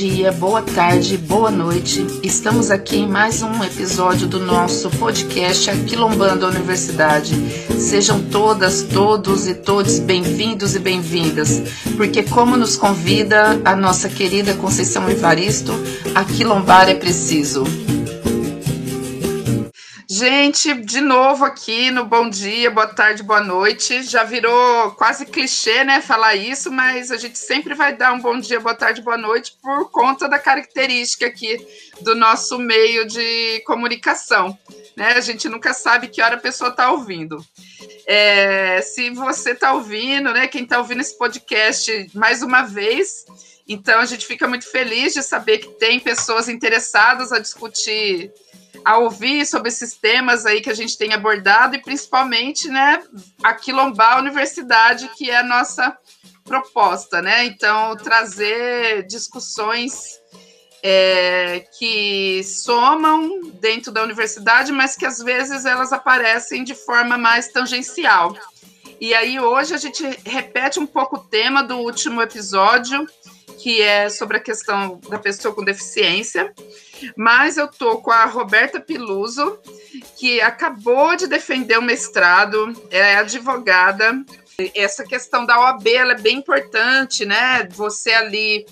Dia, boa tarde, boa noite. Estamos aqui em mais um episódio do nosso podcast Aquilombando a Universidade. Sejam todas, todos e todos bem-vindos e bem-vindas, porque como nos convida a nossa querida Conceição Evaristo, aquilombar é preciso. Gente, de novo aqui no bom dia, boa tarde, boa noite. Já virou quase clichê, né, falar isso, mas a gente sempre vai dar um bom dia, boa tarde, boa noite por conta da característica aqui do nosso meio de comunicação. Né? A gente nunca sabe que hora a pessoa está ouvindo. É, se você está ouvindo, né, quem está ouvindo esse podcast mais uma vez, então a gente fica muito feliz de saber que tem pessoas interessadas a discutir a ouvir sobre esses temas aí que a gente tem abordado e principalmente, né, quilombar a universidade, que é a nossa proposta, né? Então, trazer discussões é, que somam dentro da universidade, mas que às vezes elas aparecem de forma mais tangencial. E aí hoje a gente repete um pouco o tema do último episódio, que é sobre a questão da pessoa com deficiência. Mas eu tô com a Roberta Piluso, que acabou de defender o mestrado, é advogada. Essa questão da OAB é bem importante, né? Você ali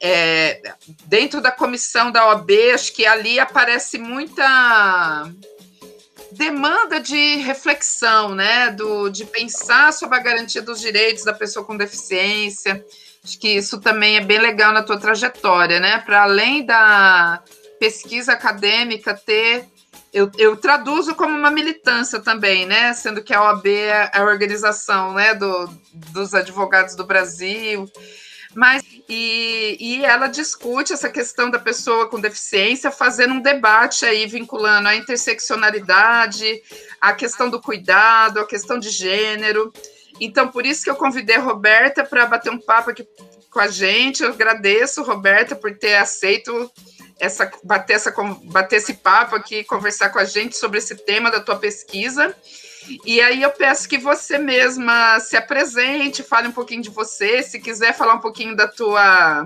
é, dentro da comissão da OAB, acho que ali aparece muita demanda de reflexão, né? Do, de pensar sobre a garantia dos direitos da pessoa com deficiência. Acho que isso também é bem legal na tua trajetória, né? Para além da pesquisa acadêmica ter. Eu, eu, traduzo como uma militância também, né? Sendo que a OAB é a organização né, do, dos advogados do Brasil. Mas e, e ela discute essa questão da pessoa com deficiência, fazendo um debate aí, vinculando a interseccionalidade, a questão do cuidado, a questão de gênero. Então, por isso que eu convidei a Roberta para bater um papo aqui com a gente. Eu agradeço, Roberta, por ter aceito essa, bater, essa, bater esse papo aqui, conversar com a gente sobre esse tema da tua pesquisa. E aí eu peço que você mesma se apresente, fale um pouquinho de você, se quiser falar um pouquinho da tua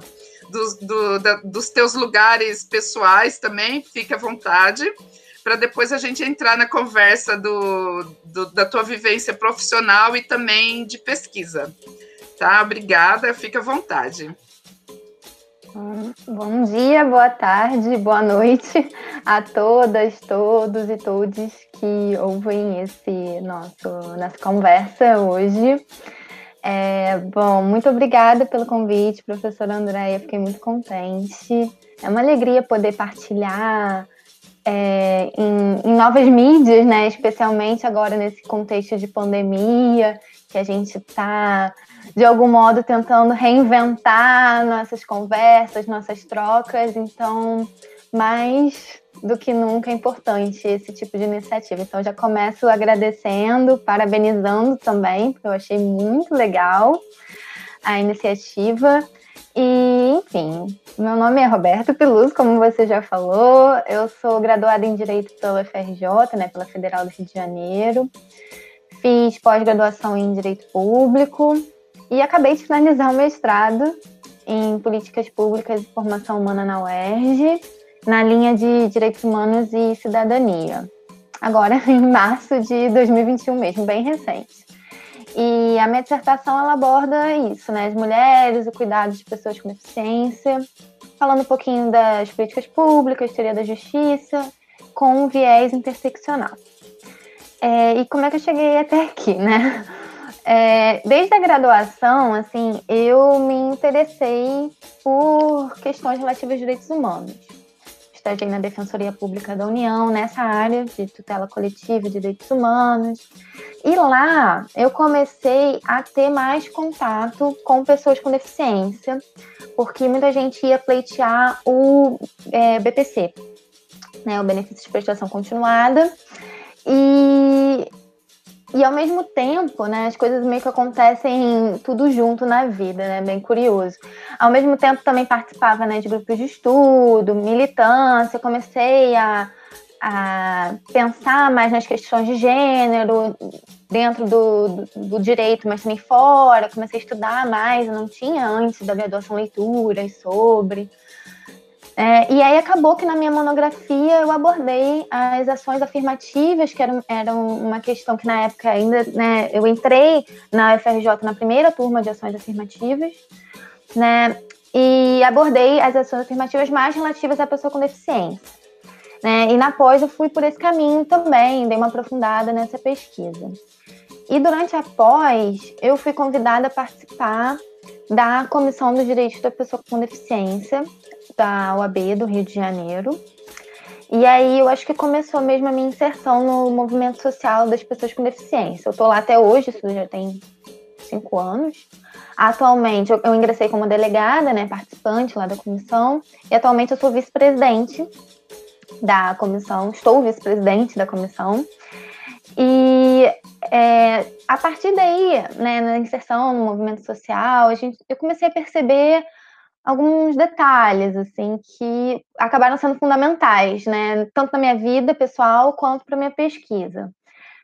dos, do, da, dos teus lugares pessoais também, fique à vontade, para depois a gente entrar na conversa do, do, da tua vivência profissional e também de pesquisa. Tá? Obrigada, fique à vontade. Bom dia, boa tarde, boa noite a todas, todos e todes que ouvem esse nosso nossa conversa hoje. É, bom, muito obrigada pelo convite, professora Andréia, fiquei muito contente. É uma alegria poder partilhar é, em, em novas mídias, né? Especialmente agora nesse contexto de pandemia, que a gente está de algum modo tentando reinventar nossas conversas, nossas trocas. Então, mais do que nunca é importante esse tipo de iniciativa. Então, já começo agradecendo, parabenizando também, porque eu achei muito legal a iniciativa. E, enfim, meu nome é Roberto Peluso, como você já falou. Eu sou graduada em Direito pela FRJ, né, pela Federal do Rio de Janeiro. Fiz pós-graduação em Direito Público e acabei de finalizar o mestrado em Políticas Públicas e Formação Humana na UERJ, na linha de Direitos Humanos e Cidadania. Agora, em março de 2021 mesmo, bem recente. E a minha dissertação ela aborda isso, né? As mulheres, o cuidado de pessoas com deficiência, falando um pouquinho das políticas públicas, teoria da justiça, com um viés interseccional. É, e como é que eu cheguei até aqui, né? É, desde a graduação, assim, eu me interessei por questões relativas aos direitos humanos. Estagiei na Defensoria Pública da União, nessa área de tutela coletiva de direitos humanos. E lá eu comecei a ter mais contato com pessoas com deficiência, porque muita gente ia pleitear o é, BPC, né, o Benefício de Prestação Continuada. E e ao mesmo tempo, né, as coisas meio que acontecem tudo junto na vida, né, bem curioso. Ao mesmo tempo também participava, né, de grupos de estudo, militância, comecei a, a pensar mais nas questões de gênero, dentro do, do, do, direito, mas também fora, comecei a estudar mais, eu não tinha antes da graduação leituras sobre. É, e aí acabou que na minha monografia eu abordei as ações afirmativas, que eram, eram uma questão que na época ainda, né, eu entrei na UFRJ na primeira turma de ações afirmativas, né, e abordei as ações afirmativas mais relativas à pessoa com deficiência. Né, e na pós eu fui por esse caminho também, dei uma aprofundada nessa pesquisa. E durante a pós, eu fui convidada a participar da Comissão dos Direitos da Pessoa com Deficiência, da UAB do Rio de Janeiro. E aí eu acho que começou mesmo a minha inserção no movimento social das pessoas com deficiência. Eu estou lá até hoje, isso já tem cinco anos. Atualmente eu, eu ingressei como delegada, né, participante lá da comissão, e atualmente eu sou vice-presidente da comissão, estou vice-presidente da comissão. E é, a partir daí, né, na inserção no movimento social, a gente, eu comecei a perceber alguns detalhes assim que acabaram sendo fundamentais, né, tanto na minha vida pessoal quanto para minha pesquisa.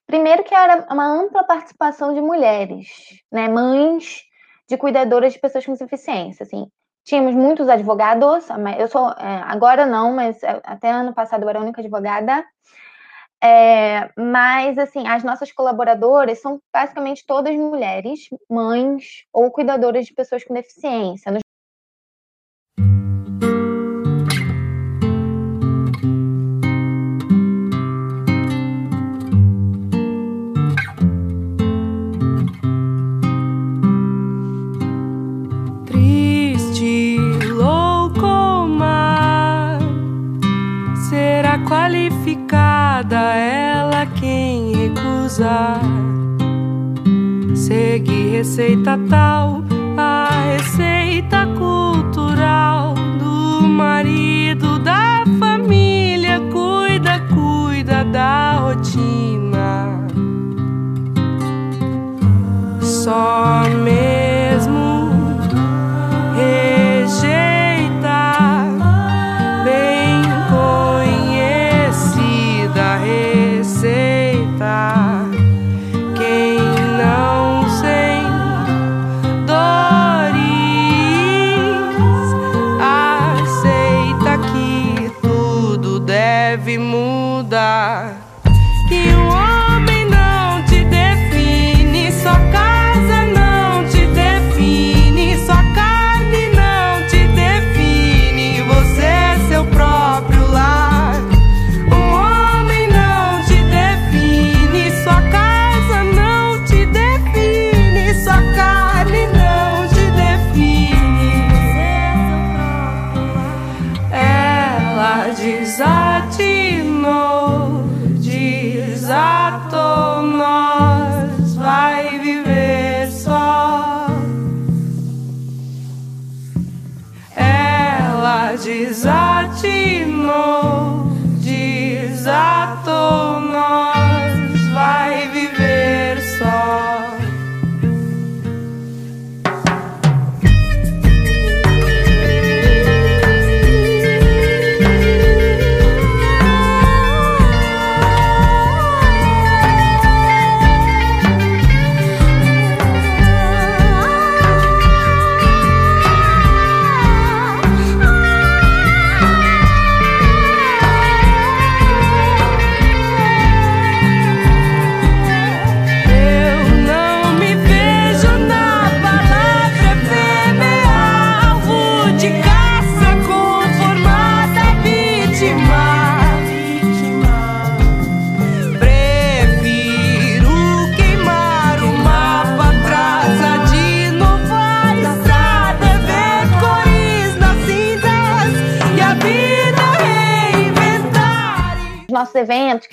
Primeiro que era uma ampla participação de mulheres, né, mães de cuidadoras de pessoas com deficiência, assim. Tínhamos muitos advogados, eu sou é, agora não, mas é, até ano passado eu era a única advogada. É, mas assim, as nossas colaboradoras são basicamente todas mulheres, mães ou cuidadoras de pessoas com deficiência. Receita tal,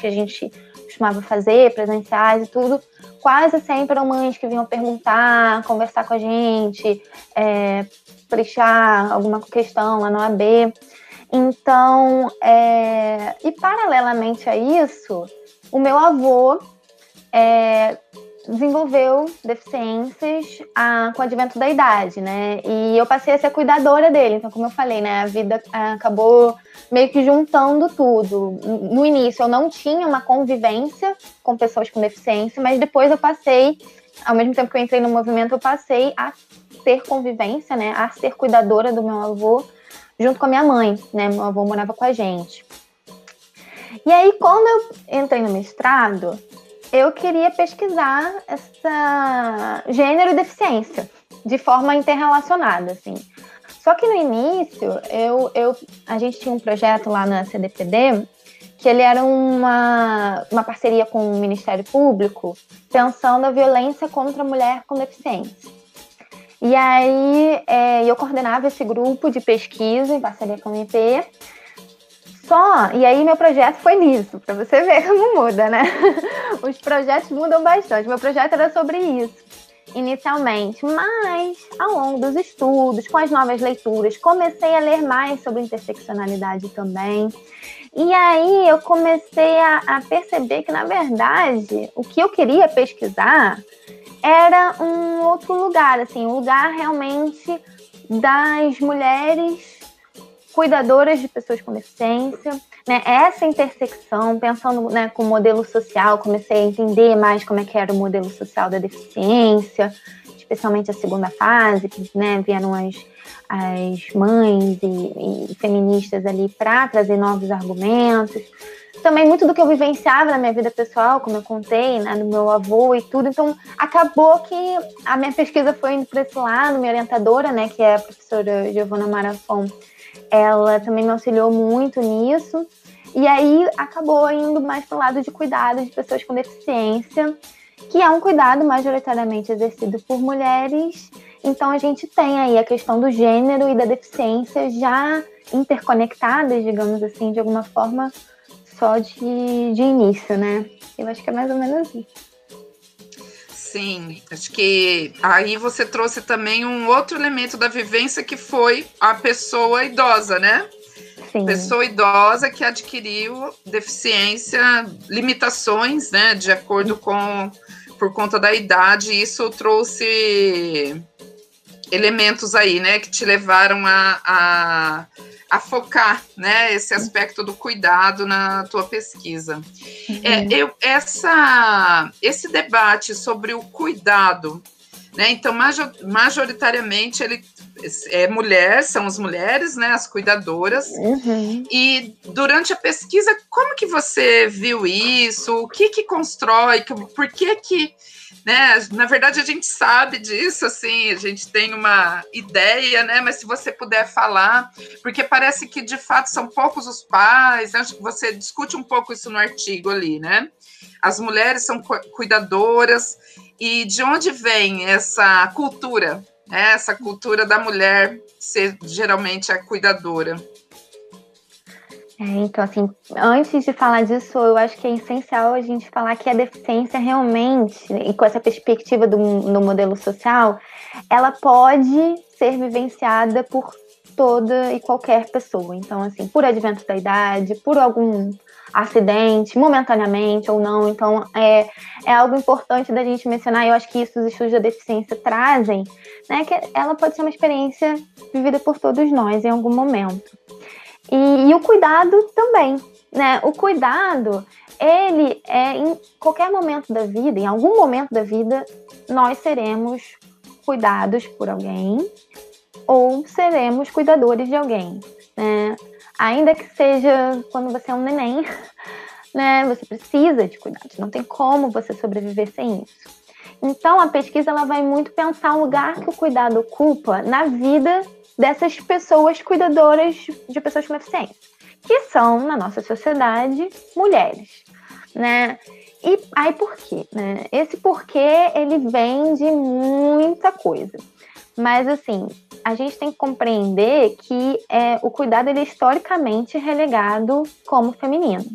que a gente costumava fazer, presenciais e tudo, quase sempre eram mães que vinham perguntar, conversar com a gente, é, deixar alguma questão lá no AB. Então, é, e paralelamente a isso, o meu avô é, desenvolveu deficiências a, com o advento da idade, né? E eu passei a ser cuidadora dele. Então, como eu falei, né? A vida acabou meio que juntando tudo. No início, eu não tinha uma convivência com pessoas com deficiência, mas depois eu passei, ao mesmo tempo que eu entrei no movimento, eu passei a ter convivência, né? A ser cuidadora do meu avô junto com a minha mãe, né? Meu avô morava com a gente. E aí, quando eu entrei no mestrado, eu queria pesquisar essa gênero e deficiência de forma interrelacionada, assim. Só que no início, eu, eu, a gente tinha um projeto lá na CDPD que ele era uma, uma parceria com o Ministério Público, pensando a violência contra a mulher com deficiência. E aí é, eu coordenava esse grupo de pesquisa em parceria com o MP. Só, e aí meu projeto foi nisso, para você ver como muda, né? Os projetos mudam bastante. Meu projeto era sobre isso, inicialmente, mas ao longo dos estudos, com as novas leituras, comecei a ler mais sobre interseccionalidade também. E aí eu comecei a, a perceber que, na verdade, o que eu queria pesquisar era um outro lugar, assim, um lugar realmente das mulheres cuidadoras de pessoas com deficiência, né? Essa intersecção, pensando né, com o modelo social, comecei a entender mais como é que era o modelo social da deficiência, especialmente a segunda fase, que né, vieram as, as mães e, e feministas ali para trazer novos argumentos também muito do que eu vivenciava na minha vida pessoal, como eu contei, né, do meu avô e tudo. Então, acabou que a minha pesquisa foi indo para esse lado. Minha orientadora, né, que é a professora Giovana Marafon, ela também me auxiliou muito nisso. E aí acabou indo mais para o lado de cuidado de pessoas com deficiência, que é um cuidado majoritariamente exercido por mulheres. Então, a gente tem aí a questão do gênero e da deficiência já interconectadas, digamos assim, de alguma forma só de, de início, né? Eu acho que é mais ou menos isso. Sim, acho que aí você trouxe também um outro elemento da vivência que foi a pessoa idosa, né? Sim. Pessoa idosa que adquiriu deficiência, limitações, né, de acordo com por conta da idade, isso trouxe elementos aí, né, que te levaram a, a a focar né, esse aspecto do cuidado na tua pesquisa. Uhum. É, eu, essa, esse debate sobre o cuidado, né, então, majoritariamente, ele é mulher, são as mulheres, né, as cuidadoras, uhum. e durante a pesquisa, como que você viu isso? O que que constrói? Por que que né? Na verdade, a gente sabe disso, assim, a gente tem uma ideia, né? Mas se você puder falar, porque parece que de fato são poucos os pais, acho que você discute um pouco isso no artigo ali, né? As mulheres são cuidadoras, e de onde vem essa cultura, né? essa cultura da mulher ser geralmente a cuidadora? É, então, assim, antes de falar disso, eu acho que é essencial a gente falar que a deficiência realmente, e com essa perspectiva do, no modelo social, ela pode ser vivenciada por toda e qualquer pessoa. Então, assim, por advento da idade, por algum acidente, momentaneamente ou não. Então, é, é algo importante da gente mencionar, e eu acho que isso os estudos da deficiência trazem, né, que ela pode ser uma experiência vivida por todos nós em algum momento. E, e o cuidado também, né? O cuidado, ele é em qualquer momento da vida, em algum momento da vida, nós seremos cuidados por alguém ou seremos cuidadores de alguém, né? Ainda que seja quando você é um neném, né? Você precisa de cuidados, não tem como você sobreviver sem isso. Então, a pesquisa ela vai muito pensar o lugar que o cuidado ocupa na vida dessas pessoas cuidadoras de pessoas com deficiência, que são, na nossa sociedade, mulheres, né? E aí por quê? Né? Esse porquê, ele vem de muita coisa. Mas, assim, a gente tem que compreender que é, o cuidado, ele é historicamente relegado como feminino.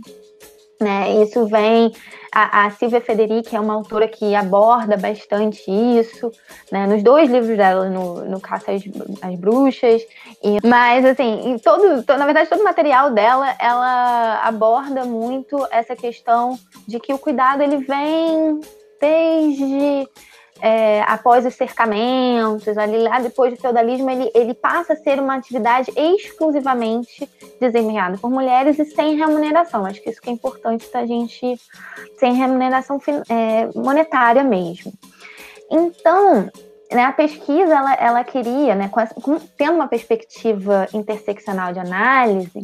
Né? Isso vem. A, a Silvia Federici é uma autora que aborda bastante isso, né? nos dois livros dela, no, no Caça às, às Bruxas. E, mas, assim, todo, na verdade, todo o material dela, ela aborda muito essa questão de que o cuidado ele vem desde é, após os cercamentos, ali lá depois do feudalismo, ele, ele passa a ser uma atividade exclusivamente desempenhada por mulheres e sem remuneração. Acho que isso que é importante para a gente, sem remuneração é, monetária mesmo. Então, né, a pesquisa ela, ela queria, né, com tendo uma perspectiva interseccional de análise,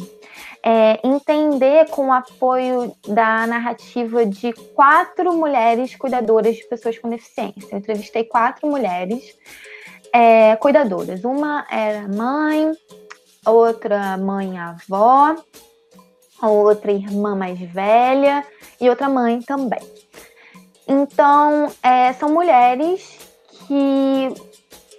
é, entender com o apoio da narrativa de quatro mulheres cuidadoras de pessoas com deficiência. Eu entrevistei quatro mulheres é, cuidadoras. Uma era mãe, outra mãe avó, outra irmã mais velha e outra mãe também. Então, é, são mulheres que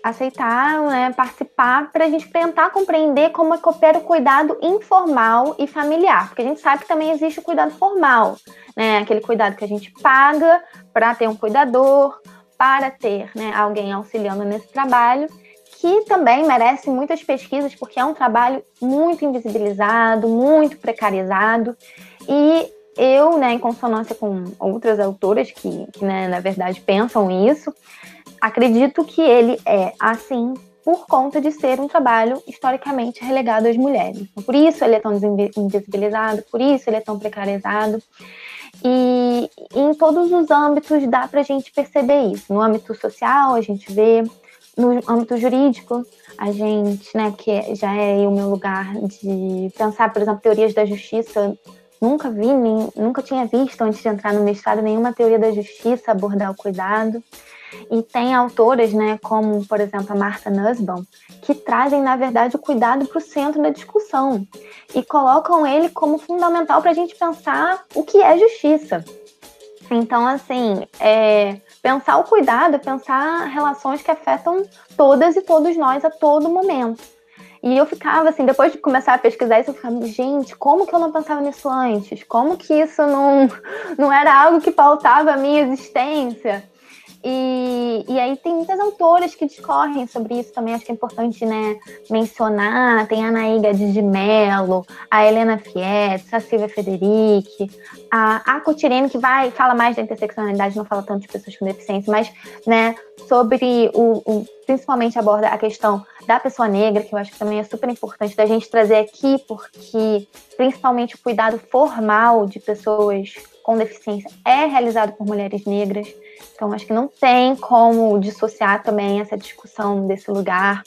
aceitaram né, participar para a gente tentar compreender como é que opera o cuidado informal e familiar, porque a gente sabe que também existe o cuidado formal, né, aquele cuidado que a gente paga para ter um cuidador, para ter né, alguém auxiliando nesse trabalho, que também merece muitas pesquisas, porque é um trabalho muito invisibilizado, muito precarizado, e eu, né, em consonância com outras autoras que, que né, na verdade, pensam isso, acredito que ele é assim por conta de ser um trabalho historicamente relegado às mulheres. Por isso ele é tão invisibilizado, por isso ele é tão precarizado. E em todos os âmbitos dá para a gente perceber isso. No âmbito social, a gente vê, no âmbito jurídico, a gente, né, que já é o meu lugar de pensar, por exemplo, teorias da justiça. Nunca vi, nem, nunca tinha visto antes de entrar no mestrado nenhuma teoria da justiça abordar o cuidado. E tem autoras, né, como, por exemplo, a Martha Nussbaum, que trazem, na verdade, o cuidado para o centro da discussão e colocam ele como fundamental para a gente pensar o que é justiça. Então, assim, é, pensar o cuidado, pensar relações que afetam todas e todos nós a todo momento. E eu ficava assim, depois de começar a pesquisar isso, eu ficava, gente, como que eu não pensava nisso antes? Como que isso não, não era algo que pautava a minha existência? E, e aí tem muitas autoras que discorrem sobre isso também, acho que é importante né, mencionar. Tem a Anaíga de Mello, a Helena Fietz, a Silvia Federici, a, a Cotirene, que vai, fala mais da interseccionalidade, não fala tanto de pessoas com deficiência, mas né, sobre o principalmente aborda a questão da pessoa negra, que eu acho que também é super importante da gente trazer aqui, porque principalmente o cuidado formal de pessoas com deficiência é realizado por mulheres negras. Então, acho que não tem como dissociar também essa discussão desse lugar.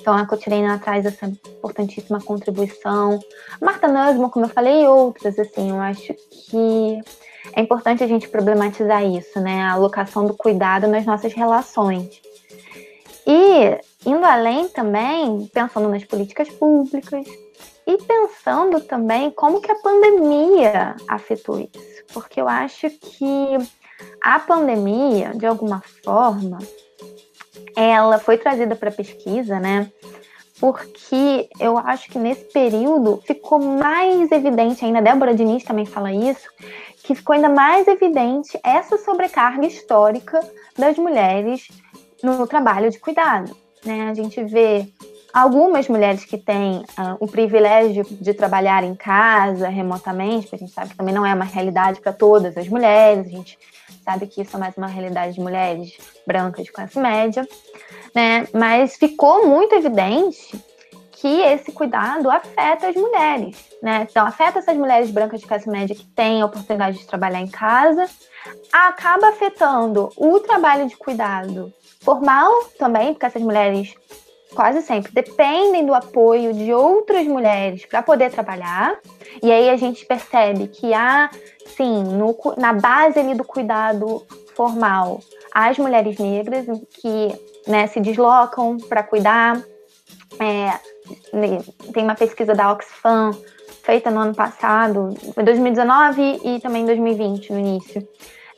Então, a Cotirena traz essa importantíssima contribuição. Marta Nussbaum, como eu falei, e outras, assim, eu acho que é importante a gente problematizar isso, né? A alocação do cuidado nas nossas relações. E, indo além também, pensando nas políticas públicas, e pensando também como que a pandemia afetou isso, porque eu acho que a pandemia, de alguma forma, ela foi trazida para a pesquisa, né? Porque eu acho que nesse período ficou mais evidente ainda, a Débora Diniz também fala isso, que ficou ainda mais evidente essa sobrecarga histórica das mulheres no trabalho de cuidado. Né? A gente vê algumas mulheres que têm uh, o privilégio de trabalhar em casa remotamente, porque a gente sabe que também não é uma realidade para todas as mulheres, a gente sabe que isso é mais uma realidade de mulheres brancas de classe média, né? Mas ficou muito evidente que esse cuidado afeta as mulheres, né? Então, afeta essas mulheres brancas de classe média que têm a oportunidade de trabalhar em casa, acaba afetando o trabalho de cuidado formal também, porque essas mulheres quase sempre dependem do apoio de outras mulheres para poder trabalhar. E aí a gente percebe que há, sim, no, na base ali do cuidado formal, as mulheres negras que né, se deslocam para cuidar. É, tem uma pesquisa da Oxfam feita no ano passado, 2019 e também 2020, no início,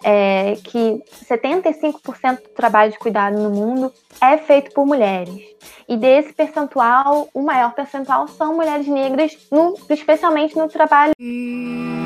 é, que 75% do trabalho de cuidado no mundo é feito por mulheres. E desse percentual, o maior percentual são mulheres negras, no, especialmente no trabalho. choro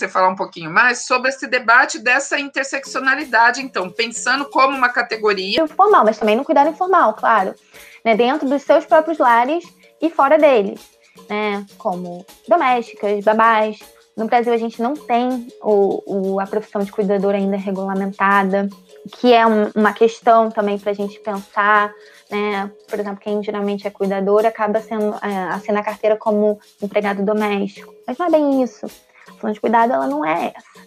você falar um pouquinho mais sobre esse debate dessa interseccionalidade, então, pensando como uma categoria. Formal, mas também no cuidado informal, claro. Né, dentro dos seus próprios lares e fora deles. Né, como domésticas, babás. No Brasil, a gente não tem o, o, a profissão de cuidador ainda regulamentada, que é um, uma questão também para a gente pensar. Né? Por exemplo, quem geralmente é cuidador acaba sendo, é, assinando a carteira como empregado doméstico. Mas não é bem isso. Função de cuidado ela não é essa.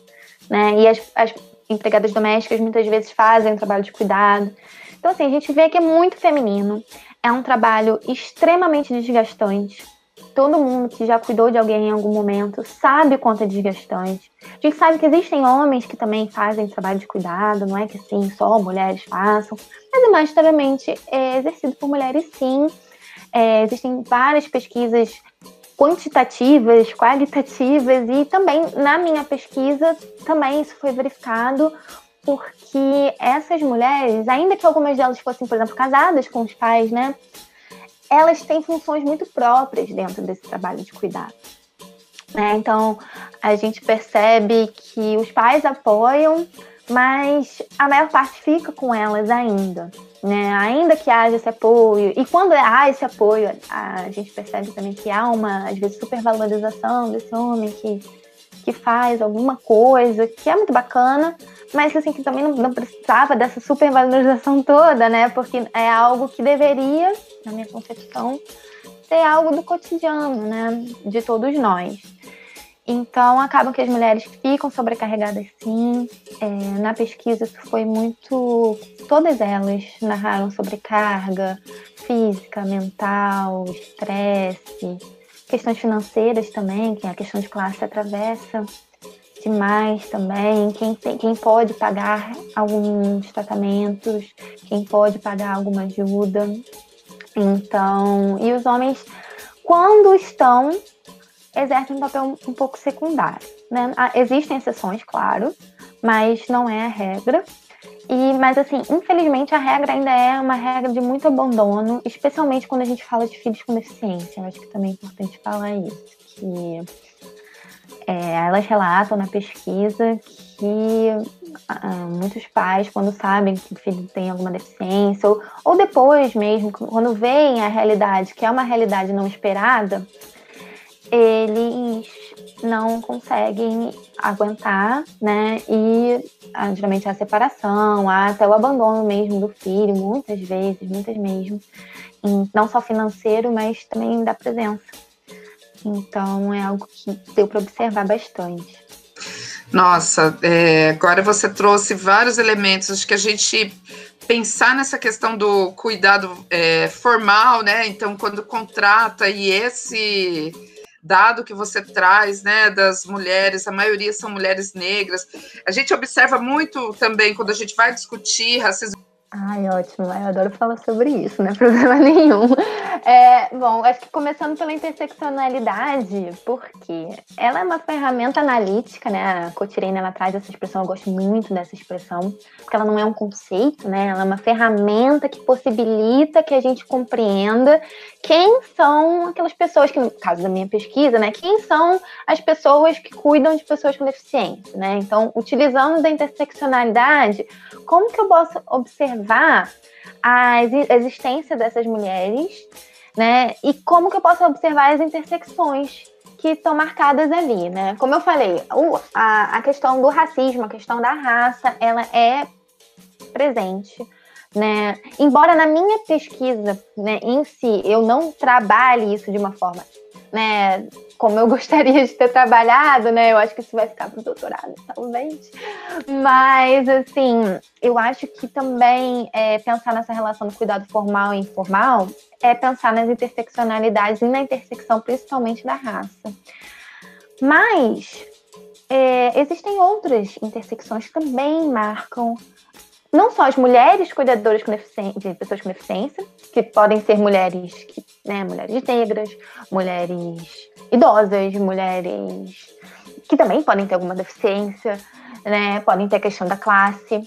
Né? E as, as empregadas domésticas muitas vezes fazem trabalho de cuidado. Então, assim, a gente vê que é muito feminino. É um trabalho extremamente desgastante. Todo mundo que já cuidou de alguém em algum momento sabe quanto é desgastante. A gente sabe que existem homens que também fazem trabalho de cuidado, não é que assim, só mulheres façam, mas é majoritariamente é exercido por mulheres sim. É, existem várias pesquisas quantitativas, qualitativas, e também na minha pesquisa também isso foi verificado porque essas mulheres, ainda que algumas delas fossem, por exemplo, casadas com os pais, né, elas têm funções muito próprias dentro desse trabalho de cuidado. Né? Então, a gente percebe que os pais apoiam, mas a maior parte fica com elas ainda. Né? Ainda que haja esse apoio, e quando há esse apoio, a gente percebe também que há uma, às vezes, supervalorização desse homem que, que faz alguma coisa, que é muito bacana, mas assim, que também não, não precisava dessa supervalorização toda, né? Porque é algo que deveria, na minha concepção, ser algo do cotidiano, né? De todos nós. Então, acabam que as mulheres ficam sobrecarregadas sim. É, na pesquisa, isso foi muito. Todas elas narraram sobrecarga física, mental, estresse, questões financeiras também, que a questão de classe atravessa demais também. Quem, tem, quem pode pagar alguns tratamentos, quem pode pagar alguma ajuda. Então, e os homens, quando estão exercem um papel um pouco secundário. Né? Ah, existem exceções, claro, mas não é a regra. E, mas assim, infelizmente a regra ainda é uma regra de muito abandono, especialmente quando a gente fala de filhos com deficiência. Eu acho que também é importante falar isso, que é, elas relatam na pesquisa que ah, muitos pais, quando sabem que o filho tem alguma deficiência, ou, ou depois mesmo, quando veem a realidade, que é uma realidade não esperada, eles não conseguem aguentar, né? E ah, geralmente a separação, até o abandono mesmo do filho, muitas vezes, muitas mesmo, não só financeiro, mas também da presença. Então é algo que deu para observar bastante. Nossa, é, agora você trouxe vários elementos. Acho que a gente pensar nessa questão do cuidado é, formal, né? Então, quando contrata e esse dado que você traz, né, das mulheres, a maioria são mulheres negras. A gente observa muito também quando a gente vai discutir racismo Ai, ótimo. Eu adoro falar sobre isso, não é problema nenhum. É, bom, acho que começando pela interseccionalidade, porque ela é uma ferramenta analítica, né? A Cotirene, ela traz essa expressão, eu gosto muito dessa expressão, porque ela não é um conceito, né? Ela é uma ferramenta que possibilita que a gente compreenda quem são aquelas pessoas que, no caso da minha pesquisa, né? Quem são as pessoas que cuidam de pessoas com deficiência, né? Então, utilizando da interseccionalidade, como que eu posso observar a existência dessas mulheres, né? E como que eu posso observar as intersecções que estão marcadas ali, né? Como eu falei, o, a, a questão do racismo, a questão da raça, ela é presente, né? Embora na minha pesquisa, né, em si, eu não trabalhe isso de uma forma, né, como eu gostaria de ter trabalhado, né? Eu acho que isso vai ficar para o doutorado, talvez. Mas, assim, eu acho que também é, pensar nessa relação do cuidado formal e informal é pensar nas interseccionalidades e na intersecção principalmente da raça. Mas é, existem outras intersecções que também marcam não só as mulheres cuidadoras de pessoas com deficiência, que podem ser mulheres, né, mulheres negras, mulheres idosas, mulheres que também podem ter alguma deficiência, né? Podem ter a questão da classe.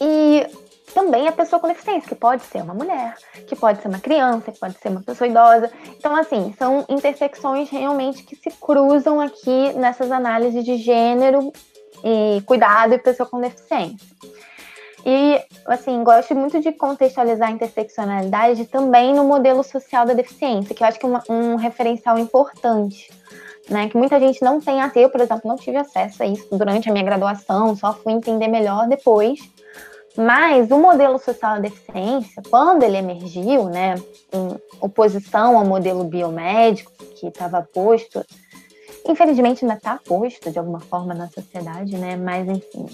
E também a pessoa com deficiência, que pode ser uma mulher, que pode ser uma criança, que pode ser uma pessoa idosa. Então, assim, são intersecções realmente que se cruzam aqui nessas análises de gênero e cuidado e pessoa com deficiência. E, assim, gosto muito de contextualizar a interseccionalidade também no modelo social da deficiência, que eu acho que é uma, um referencial importante, né? Que muita gente não tem a ter. Eu, por exemplo, não tive acesso a isso durante a minha graduação, só fui entender melhor depois. Mas o modelo social da deficiência, quando ele emergiu, né, em oposição ao modelo biomédico que estava posto, infelizmente ainda está posto de alguma forma na sociedade, né? Mas enfim,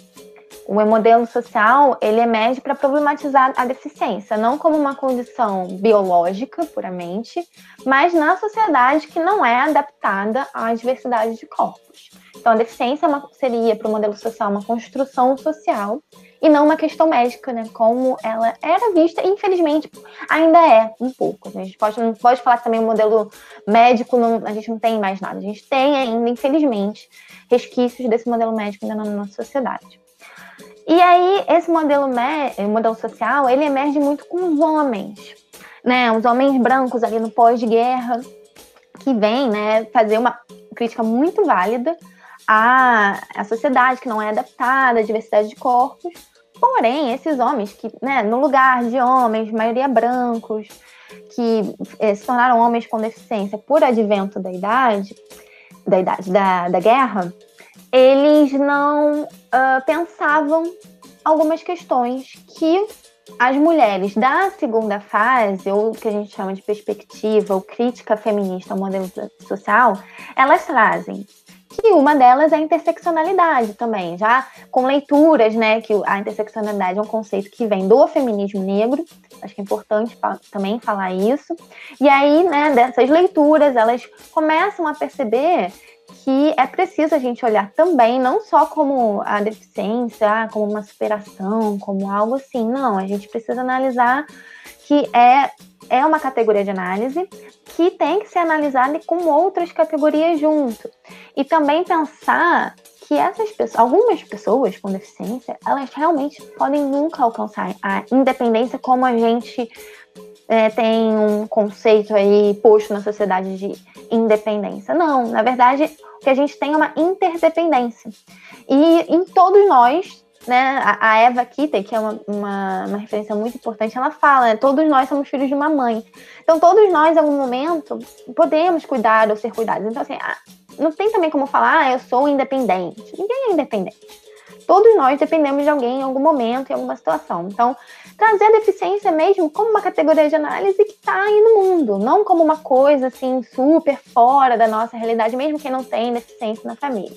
o modelo social ele emerge para problematizar a deficiência, não como uma condição biológica puramente, mas na sociedade que não é adaptada à diversidade de corpos. Então, a deficiência é seria para o modelo social uma construção social e não uma questão médica, né? Como ela era vista, e infelizmente ainda é um pouco. A gente pode, não pode falar também o modelo médico, não, a gente não tem mais nada. A gente tem ainda, infelizmente, resquícios desse modelo médico ainda na nossa sociedade. E aí, esse modelo, modelo social, ele emerge muito com os homens, né? Os homens brancos ali no pós-guerra, que vêm, né, fazer uma crítica muito válida à, à sociedade que não é adaptada à diversidade de corpos. Porém, esses homens que, né, no lugar de homens, maioria brancos, que eh, se tornaram homens com deficiência por advento da idade, da idade da, da guerra, eles não uh, pensavam algumas questões que as mulheres da segunda fase, ou que a gente chama de perspectiva ou crítica feminista ao modelo social, elas trazem. Que uma delas é a interseccionalidade também, já com leituras, né? Que a interseccionalidade é um conceito que vem do feminismo negro, acho que é importante também falar isso. E aí, né, dessas leituras, elas começam a perceber que é preciso a gente olhar também, não só como a deficiência, ah, como uma superação, como algo assim, não, a gente precisa analisar que é, é uma categoria de análise que tem que ser analisada com outras categorias junto. E também pensar que essas pessoas, algumas pessoas com deficiência, elas realmente podem nunca alcançar a independência como a gente é, tem um conceito aí posto na sociedade de independência. Não, na verdade, o que a gente tem é uma interdependência. E em todos nós, né, a Eva Kitter, que é uma, uma, uma, referência muito importante, ela fala, né, todos nós somos filhos de uma mãe. Então, todos nós, em algum momento, podemos cuidar ou ser cuidados. Então, assim, não tem também como falar, ah, eu sou independente. Ninguém é independente todos nós dependemos de alguém em algum momento, em alguma situação. Então, trazer a deficiência mesmo como uma categoria de análise que está aí no mundo, não como uma coisa assim super fora da nossa realidade, mesmo quem não tem deficiência na família.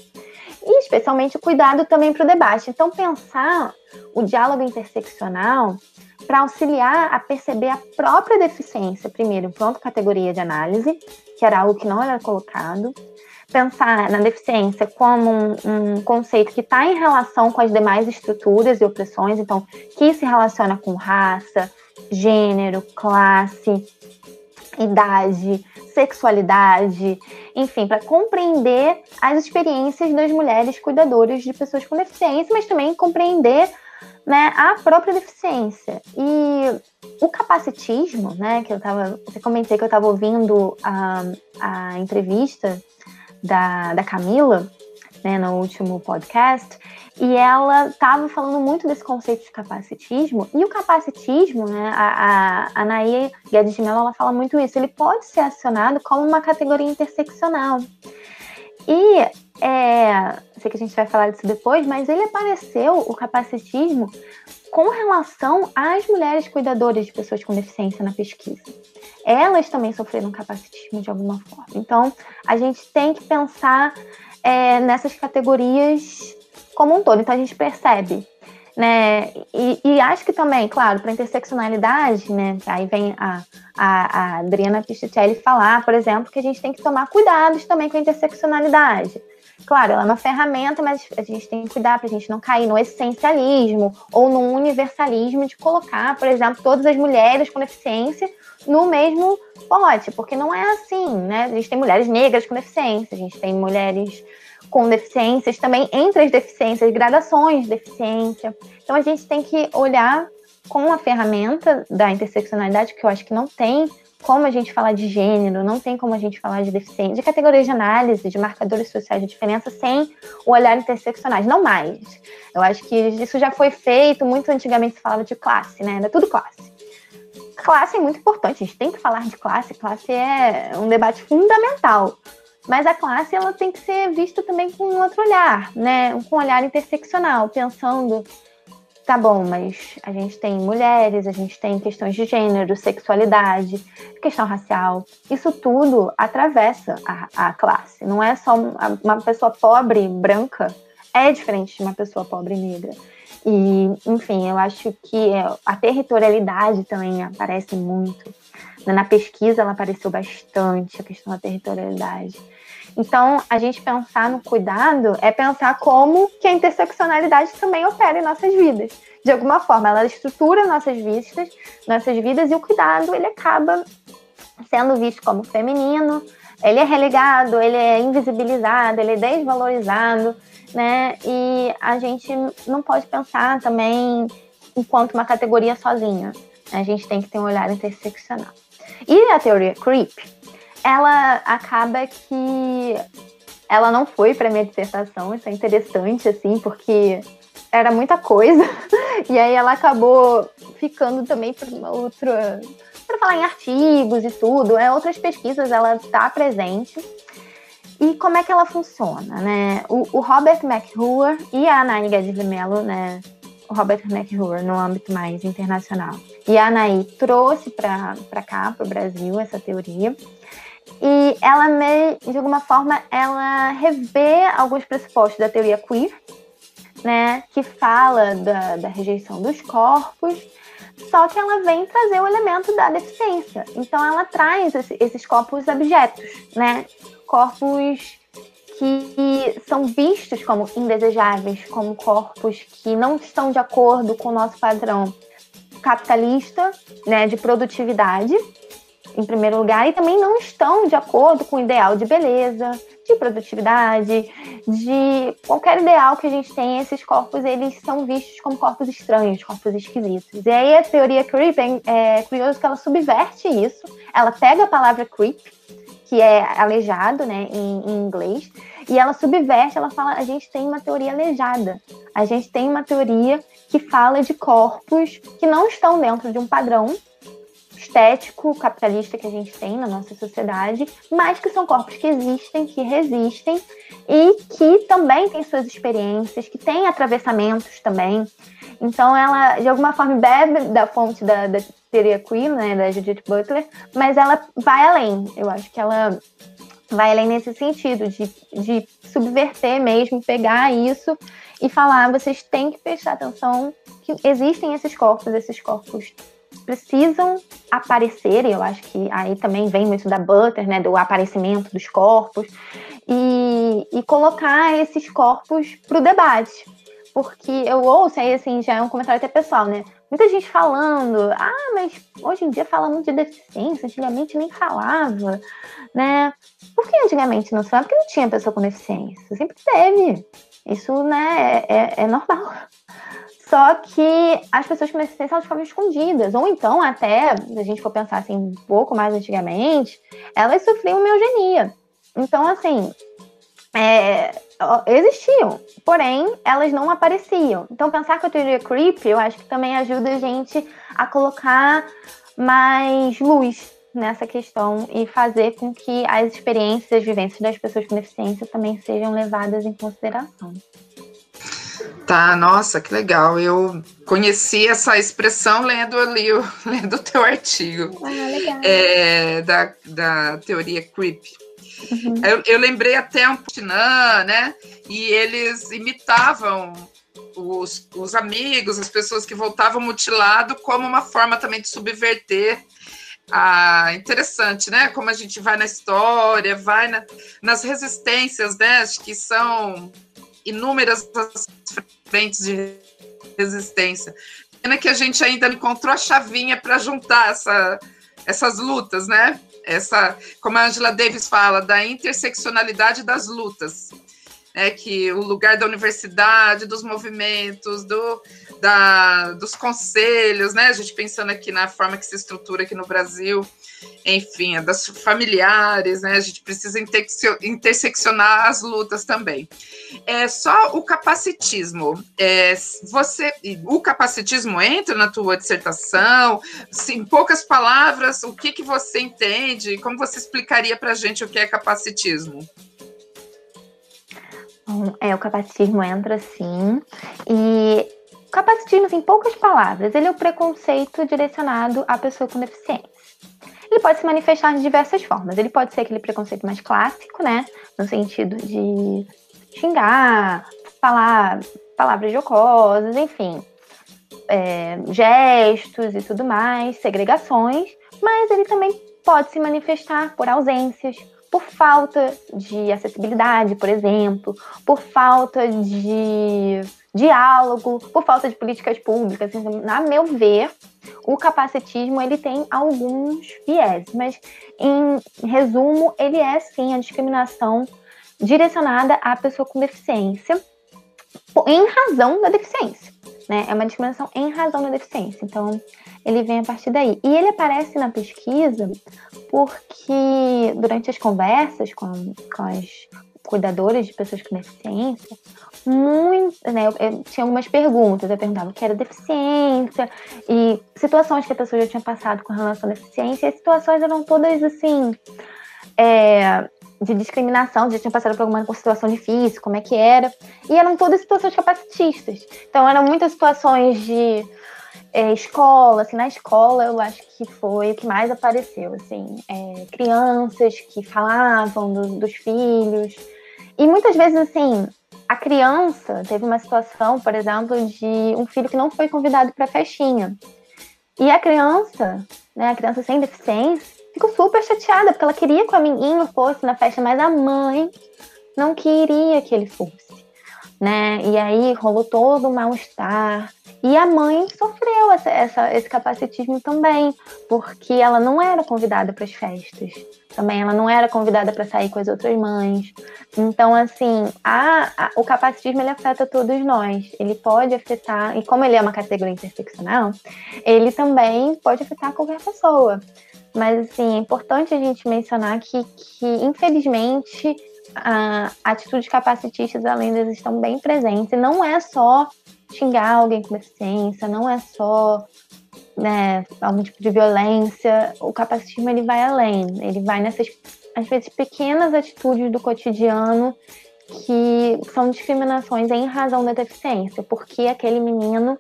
E especialmente o cuidado também para o debate. Então, pensar o diálogo interseccional para auxiliar a perceber a própria deficiência, primeiro, enquanto categoria de análise, que era algo que não era colocado, pensar na deficiência como um, um conceito que está em relação com as demais estruturas e opressões, então, que se relaciona com raça, gênero, classe, idade, sexualidade, enfim, para compreender as experiências das mulheres cuidadoras de pessoas com deficiência, mas também compreender né, a própria deficiência. E o capacitismo, né, que eu tava, eu comentei que eu estava ouvindo a, a entrevista da, da Camila, né, no último podcast, e ela estava falando muito desse conceito de capacitismo, e o capacitismo, né, a, a de Mello, ela fala muito isso, ele pode ser acionado como uma categoria interseccional. E é, sei que a gente vai falar disso depois, mas ele apareceu, o capacitismo, com relação às mulheres cuidadoras de pessoas com deficiência na pesquisa. Elas também sofreram capacitismo de alguma forma. Então, a gente tem que pensar é, nessas categorias como um todo. Então, a gente percebe né? E, e, acho que também, claro, para interseccionalidade, né? Aí vem a, a, a Adriana Pisticelli falar, por exemplo, que a gente tem que tomar cuidados também com a interseccionalidade. Claro, ela é uma ferramenta, mas a gente tem que cuidar para a gente não cair no essencialismo ou no universalismo de colocar, por exemplo, todas as mulheres com deficiência no mesmo pote, porque não é assim, né? A gente tem mulheres negras com deficiência, a gente tem mulheres com deficiências, também entre as deficiências, gradações de deficiência. Então a gente tem que olhar com a ferramenta da interseccionalidade, que eu acho que não tem como a gente falar de gênero, não tem como a gente falar de deficiência, de categorias de análise, de marcadores sociais de diferença sem o olhar interseccionais, não mais. Eu acho que isso já foi feito, muito antigamente se falava de classe, né? Era tudo classe. Classe é muito importante, a gente tem que falar de classe, classe é um debate fundamental. Mas a classe ela tem que ser vista também com outro olhar, né? Com um olhar interseccional, pensando, tá bom, mas a gente tem mulheres, a gente tem questões de gênero, sexualidade, questão racial. Isso tudo atravessa a, a classe. Não é só uma pessoa pobre, branca, é diferente de uma pessoa pobre negra. E, enfim, eu acho que a territorialidade também aparece muito. Na pesquisa, ela apareceu bastante, a questão da territorialidade. Então, a gente pensar no cuidado é pensar como que a interseccionalidade também opera em nossas vidas. De alguma forma, ela estrutura nossas vidas, nossas vidas e o cuidado ele acaba sendo visto como feminino, ele é relegado, ele é invisibilizado, ele é desvalorizado, né? E a gente não pode pensar também enquanto uma categoria sozinha. A gente tem que ter um olhar interseccional. E a teoria creep, ela acaba que ela não foi para minha dissertação, isso é interessante assim, porque era muita coisa. E aí ela acabou ficando também para uma outra para falar em artigos e tudo, é outras pesquisas ela está presente. E como é que ela funciona, né? O, o Robert McHugh e a Anaí Guedes de Mello, né? O Robert McHugh no âmbito mais internacional. E a Anaí trouxe para cá, para o Brasil, essa teoria. E ela, de alguma forma, ela revê alguns pressupostos da teoria queer, né, que fala da, da rejeição dos corpos, só que ela vem trazer o elemento da deficiência. Então, ela traz esses corpos objetos, né, corpos que são vistos como indesejáveis, como corpos que não estão de acordo com o nosso padrão capitalista, né, de produtividade, em primeiro lugar, e também não estão de acordo com o ideal de beleza, de produtividade, de qualquer ideal que a gente tem, esses corpos eles são vistos como corpos estranhos, corpos esquisitos. E aí a teoria creep é, é curioso que ela subverte isso. Ela pega a palavra creep, que é aleijado, né, em, em inglês, e ela subverte, ela fala, a gente tem uma teoria aleijada. A gente tem uma teoria que fala de corpos que não estão dentro de um padrão estético capitalista que a gente tem na nossa sociedade, mas que são corpos que existem, que resistem e que também têm suas experiências, que têm atravessamentos também. Então, ela, de alguma forma, bebe da fonte da, da teoria queer, né, da Judith Butler, mas ela vai além. Eu acho que ela vai além nesse sentido, de, de subverter mesmo, pegar isso e falar: vocês têm que prestar atenção que existem esses corpos, esses corpos precisam aparecer, e eu acho que aí também vem muito da Butter, né, do aparecimento dos corpos, e e, colocar esses corpos para o debate. Porque eu ouço, aí assim, já é um comentário até pessoal, né? Muita gente falando, ah, mas hoje em dia fala muito de deficiência, antigamente nem falava, né? Por que antigamente não se falava? Porque não tinha pessoa com deficiência, sempre teve. Isso, né, é, é, é normal. Só que as pessoas com deficiência elas ficavam escondidas. Ou então, até, se a gente for pensar assim, um pouco mais antigamente, elas sofriam eugenia. Então, assim, é, existiam, porém, elas não apareciam. Então, pensar que a teoria creep, eu acho que também ajuda a gente a colocar mais luz nessa questão e fazer com que as experiências, as vivências das pessoas com deficiência também sejam levadas em consideração. Tá, nossa, que legal. Eu conheci essa expressão lendo ali, lendo o teu artigo ah, é, da, da teoria creep. Uhum. Eu, eu, lembrei até um Putinã, né? E eles imitavam os, os amigos, as pessoas que voltavam mutilado, como uma forma também de subverter ah, interessante, né? Como a gente vai na história, vai na, nas resistências, né? Acho que são inúmeras frentes de resistência. Pena que a gente ainda encontrou a chavinha para juntar essa, essas lutas, né? Essa, como a Angela Davis fala, da interseccionalidade das lutas. É que o lugar da universidade, dos movimentos, do, da, dos conselhos, né? A gente pensando aqui na forma que se estrutura aqui no Brasil, enfim, é das familiares, né? A gente precisa interseccionar as lutas também. É só o capacitismo. É, você, o capacitismo entra na tua dissertação? em poucas palavras, o que que você entende? Como você explicaria para a gente o que é capacitismo? Bom, é, o capacitismo entra sim. E capacitismo, em poucas palavras, ele é o preconceito direcionado à pessoa com deficiência ele pode se manifestar de diversas formas. Ele pode ser aquele preconceito mais clássico, né? No sentido de xingar, falar palavras jocosas, enfim, é, gestos e tudo mais, segregações, mas ele também pode se manifestar por ausências, por falta de acessibilidade, por exemplo, por falta de diálogo, por falta de políticas públicas. Então, a meu ver, o capacitismo ele tem alguns viés, mas em resumo, ele é sim a discriminação direcionada à pessoa com deficiência em razão da deficiência. Né? É uma discriminação em razão da deficiência. Então, ele vem a partir daí. E ele aparece na pesquisa porque, durante as conversas com, com as cuidadoras de pessoas com deficiência, muito, né, eu, eu, tinha algumas perguntas, eu perguntava o que era deficiência e situações que a pessoa já tinha passado com relação à deficiência, e as situações eram todas assim, é, de discriminação, já tinha passado por alguma situação difícil, como é que era, e eram todas situações capacitistas. Então eram muitas situações de é, escola, assim, na escola eu acho que foi o que mais apareceu, assim, é, crianças que falavam do, dos filhos, e muitas vezes, assim, a criança teve uma situação, por exemplo, de um filho que não foi convidado para a festinha. E a criança, né, a criança sem deficiência, ficou super chateada, porque ela queria que o amiguinho fosse na festa, mas a mãe não queria que ele fosse né? E aí rolou todo o mal-estar. E a mãe sofreu essa, essa, esse capacitismo também, porque ela não era convidada para as festas. Também ela não era convidada para sair com as outras mães. Então, assim, a, a, o capacitismo ele afeta todos nós. Ele pode afetar, e como ele é uma categoria interseccional, ele também pode afetar qualquer pessoa. Mas, assim, é importante a gente mencionar que, que infelizmente, a, atitudes capacitistas além das estão bem presentes. E não é só xingar alguém com deficiência, não é só né, algum tipo de violência. O capacitismo ele vai além, ele vai nessas, às vezes, pequenas atitudes do cotidiano que são discriminações em razão da deficiência, porque aquele menino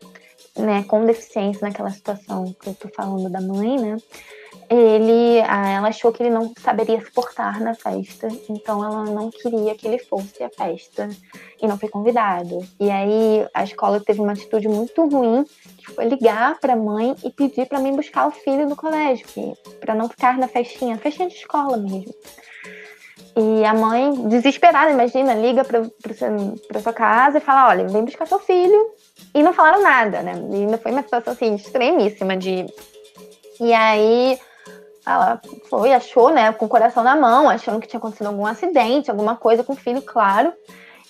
né, com deficiência naquela situação que eu tô falando da mãe, né, ele, ela achou que ele não saberia se portar na festa, então ela não queria que ele fosse à festa e não foi convidado. E aí a escola teve uma atitude muito ruim, que foi ligar para a mãe e pedir para mim buscar o filho no colégio, para não ficar na festinha, festinha de escola mesmo. E a mãe, desesperada, imagina, liga para sua casa e fala: olha, vem buscar seu filho. E não falaram nada, né? E ainda foi uma situação assim, extremíssima de. E aí ela foi, achou, né, com o coração na mão, achando que tinha acontecido algum acidente, alguma coisa com o filho, claro.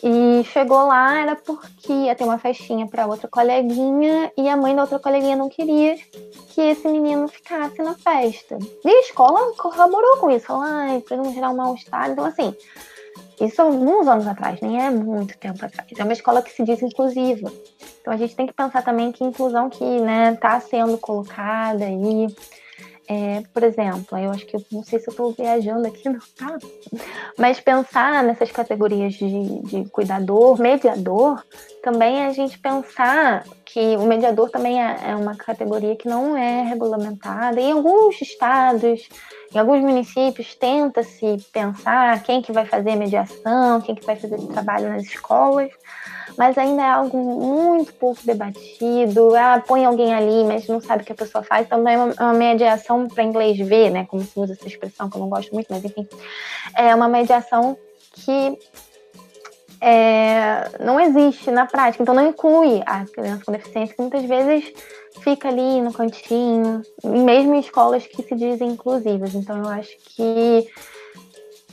E chegou lá, era porque ia ter uma festinha para outra coleguinha e a mãe da outra coleguinha não queria que esse menino ficasse na festa. E a escola corroborou com isso, falou, ai, para não gerar um mal-estar. Então, assim, isso alguns anos atrás, nem é muito tempo atrás. É uma escola que se diz inclusiva. Então, a gente tem que pensar também que inclusão que né, está sendo colocada aí. É, por exemplo, eu acho que não sei se eu estou viajando aqui, não tá? Mas pensar nessas categorias de, de cuidador, mediador, também é a gente pensar que o mediador também é, é uma categoria que não é regulamentada. Em alguns estados, em alguns municípios, tenta-se pensar quem que vai fazer mediação, quem que vai fazer trabalho nas escolas mas ainda é algo muito pouco debatido. Ah, põe alguém ali, mas não sabe o que a pessoa faz. Então, é uma, uma mediação para inglês ver, né? Como se usa essa expressão, que eu não gosto muito, mas enfim. É uma mediação que é, não existe na prática, então não inclui a criança com deficiência, que muitas vezes fica ali no cantinho, mesmo em escolas que se dizem inclusivas. Então eu acho que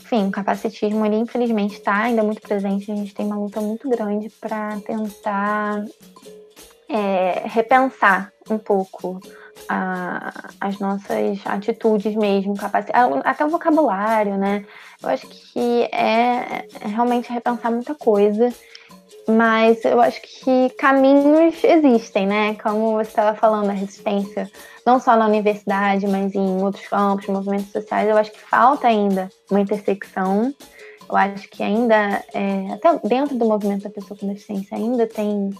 enfim, o capacitismo ali, infelizmente, está ainda muito presente. A gente tem uma luta muito grande para tentar é, repensar um pouco a, as nossas atitudes mesmo, até o vocabulário, né? Eu acho que é, é realmente repensar muita coisa mas eu acho que caminhos existem, né? Como você estava falando, a resistência, não só na universidade, mas em outros campos, movimentos sociais, eu acho que falta ainda uma intersecção. Eu acho que ainda, é, até dentro do movimento da pessoa com deficiência, ainda tem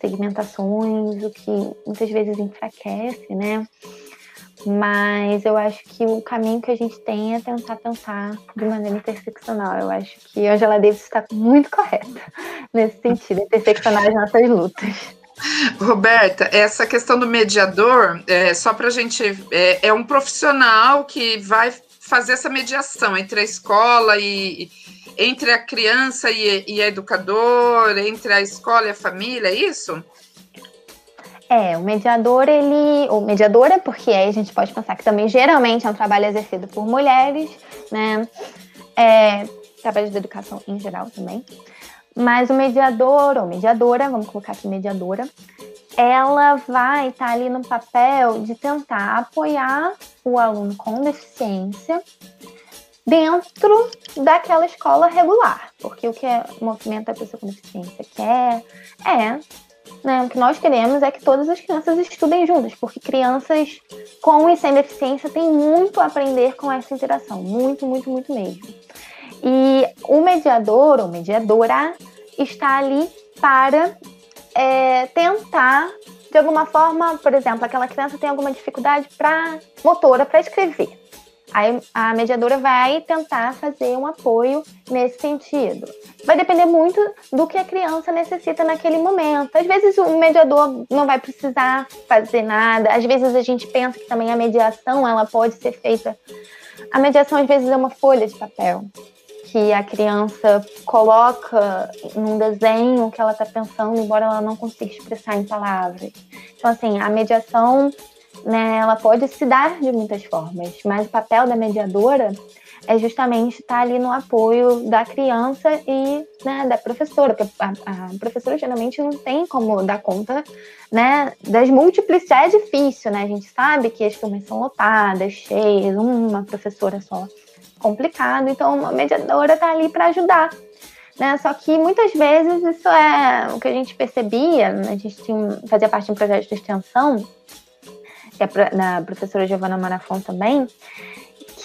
segmentações, o que muitas vezes enfraquece, né? Mas eu acho que o caminho que a gente tem é tentar pensar de maneira interseccional. Eu acho que Angela Davis está muito correta nesse sentido, interseccionar as nossas lutas. Roberta, essa questão do mediador, é, só para a gente. É, é, um profissional que vai fazer essa mediação entre a escola e. entre a criança e, e a educador, entre a escola e a família, é isso? É, o mediador, ele. Ou mediadora, porque aí a gente pode pensar que também geralmente é um trabalho exercido por mulheres, né? É, trabalho de educação em geral também. Mas o mediador, ou mediadora, vamos colocar aqui mediadora, ela vai estar tá ali no papel de tentar apoiar o aluno com deficiência dentro daquela escola regular. Porque o que o movimento da pessoa com deficiência quer é né? O que nós queremos é que todas as crianças estudem juntas, porque crianças com e sem deficiência têm muito a aprender com essa interação, muito, muito, muito mesmo. E o mediador ou mediadora está ali para é, tentar, de alguma forma, por exemplo, aquela criança tem alguma dificuldade para motora para escrever. Aí a mediadora vai tentar fazer um apoio nesse sentido. Vai depender muito do que a criança necessita naquele momento. Às vezes o mediador não vai precisar fazer nada. Às vezes a gente pensa que também a mediação ela pode ser feita. A mediação às vezes é uma folha de papel que a criança coloca num desenho que ela está pensando, embora ela não consiga expressar em palavras. Então assim, a mediação né, ela pode se dar de muitas formas, mas o papel da mediadora é justamente estar ali no apoio da criança e né, da professora, a, a, professora geralmente não tem como dar conta né, das múltiplas, é difícil, né? A gente sabe que as turmas são lotadas, cheias, uma professora só, complicado, então a mediadora está ali para ajudar. Né? Só que muitas vezes isso é o que a gente percebia, a gente tinha, fazia parte de um projeto de extensão, que é da professora Giovana Marafon também,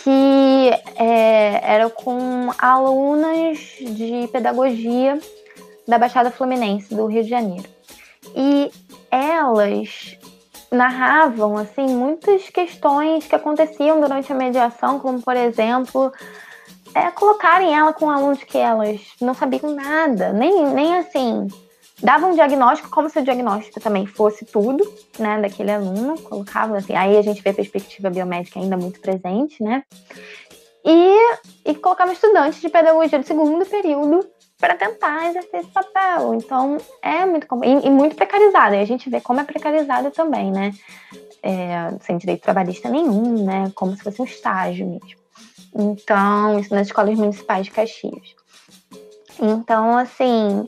que é, era com alunas de pedagogia da Baixada Fluminense, do Rio de Janeiro. E elas narravam assim muitas questões que aconteciam durante a mediação, como por exemplo, é, colocarem ela com alunos que elas não sabiam nada, nem, nem assim dava um diagnóstico como se o diagnóstico também fosse tudo, né, daquele aluno, colocava assim, aí a gente vê a perspectiva biomédica ainda muito presente, né? e, e colocava estudantes de pedagogia do segundo período para tentar exercer esse papel. Então, é muito e, e, muito precarizado. E a gente vê como é precarizado também, né? É, sem direito trabalhista nenhum, né? Como se fosse um estágio mesmo. Então, isso nas escolas municipais de Caxias. Então, assim,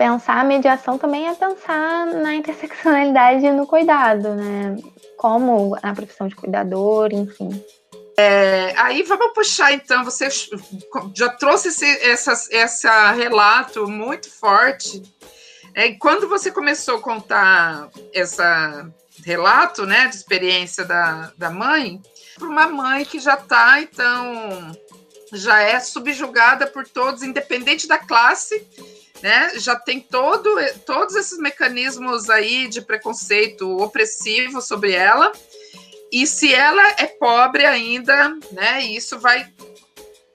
pensar a mediação também é pensar na interseccionalidade no cuidado, né? Como a profissão de cuidador, enfim. É, aí vamos puxar então, você já trouxe esse essa, essa relato muito forte. É, quando você começou a contar esse relato né, de experiência da, da mãe, para uma mãe que já está, então, já é subjugada por todos, independente da classe, né? Já tem todo, todos esses mecanismos aí de preconceito opressivo sobre ela. E se ela é pobre ainda, né, isso vai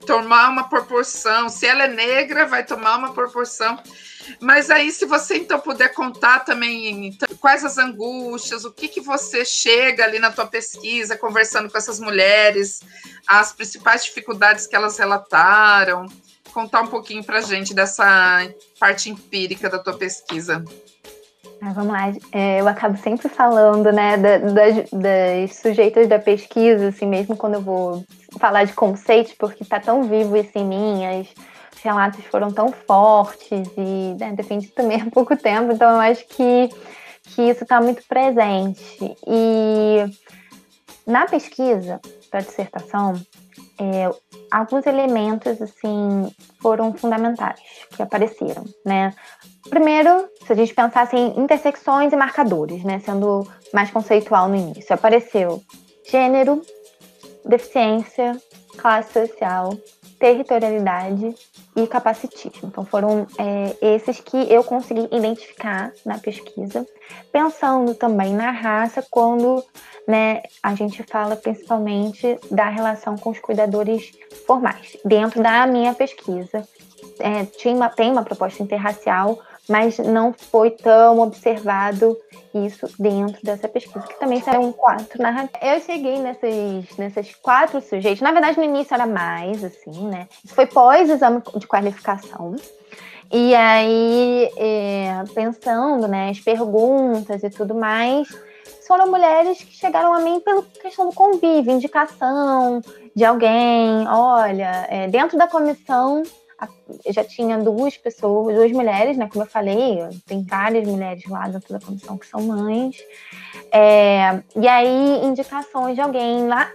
tomar uma proporção. Se ela é negra, vai tomar uma proporção. Mas aí, se você então puder contar também então, quais as angústias, o que, que você chega ali na tua pesquisa, conversando com essas mulheres, as principais dificuldades que elas relataram, contar um pouquinho para gente dessa parte empírica da tua pesquisa. Vamos lá, é, eu acabo sempre falando, né, da, das, das sujeitas da pesquisa, assim, mesmo quando eu vou falar de conceitos, porque está tão vivo isso em mim, as, os relatos foram tão fortes e né, defendi também há pouco tempo, então eu acho que, que isso está muito presente. E na pesquisa para dissertação, é, alguns elementos assim foram fundamentais que apareceram, né? Primeiro, se a gente pensasse em intersecções e marcadores, né, sendo mais conceitual no início, apareceu gênero, deficiência, classe social, territorialidade e capacitismo. Então foram é, esses que eu consegui identificar na pesquisa, pensando também na raça quando né, a gente fala principalmente da relação com os cuidadores formais. Dentro da minha pesquisa, é, tinha uma, tem uma proposta interracial, mas não foi tão observado isso dentro dessa pesquisa, que também são quatro narrativas. Eu cheguei nessas, nessas quatro sujeitos, na verdade no início era mais, assim, né? Isso foi pós-exame de qualificação. E aí, é, pensando, né, as perguntas e tudo mais, foram mulheres que chegaram a mim pela questão do convívio, indicação de alguém. Olha, é, dentro da comissão já tinha duas pessoas, duas mulheres, né? Como eu falei, tem várias mulheres lá dentro da comissão que são mães. É, e aí, indicações de alguém lá.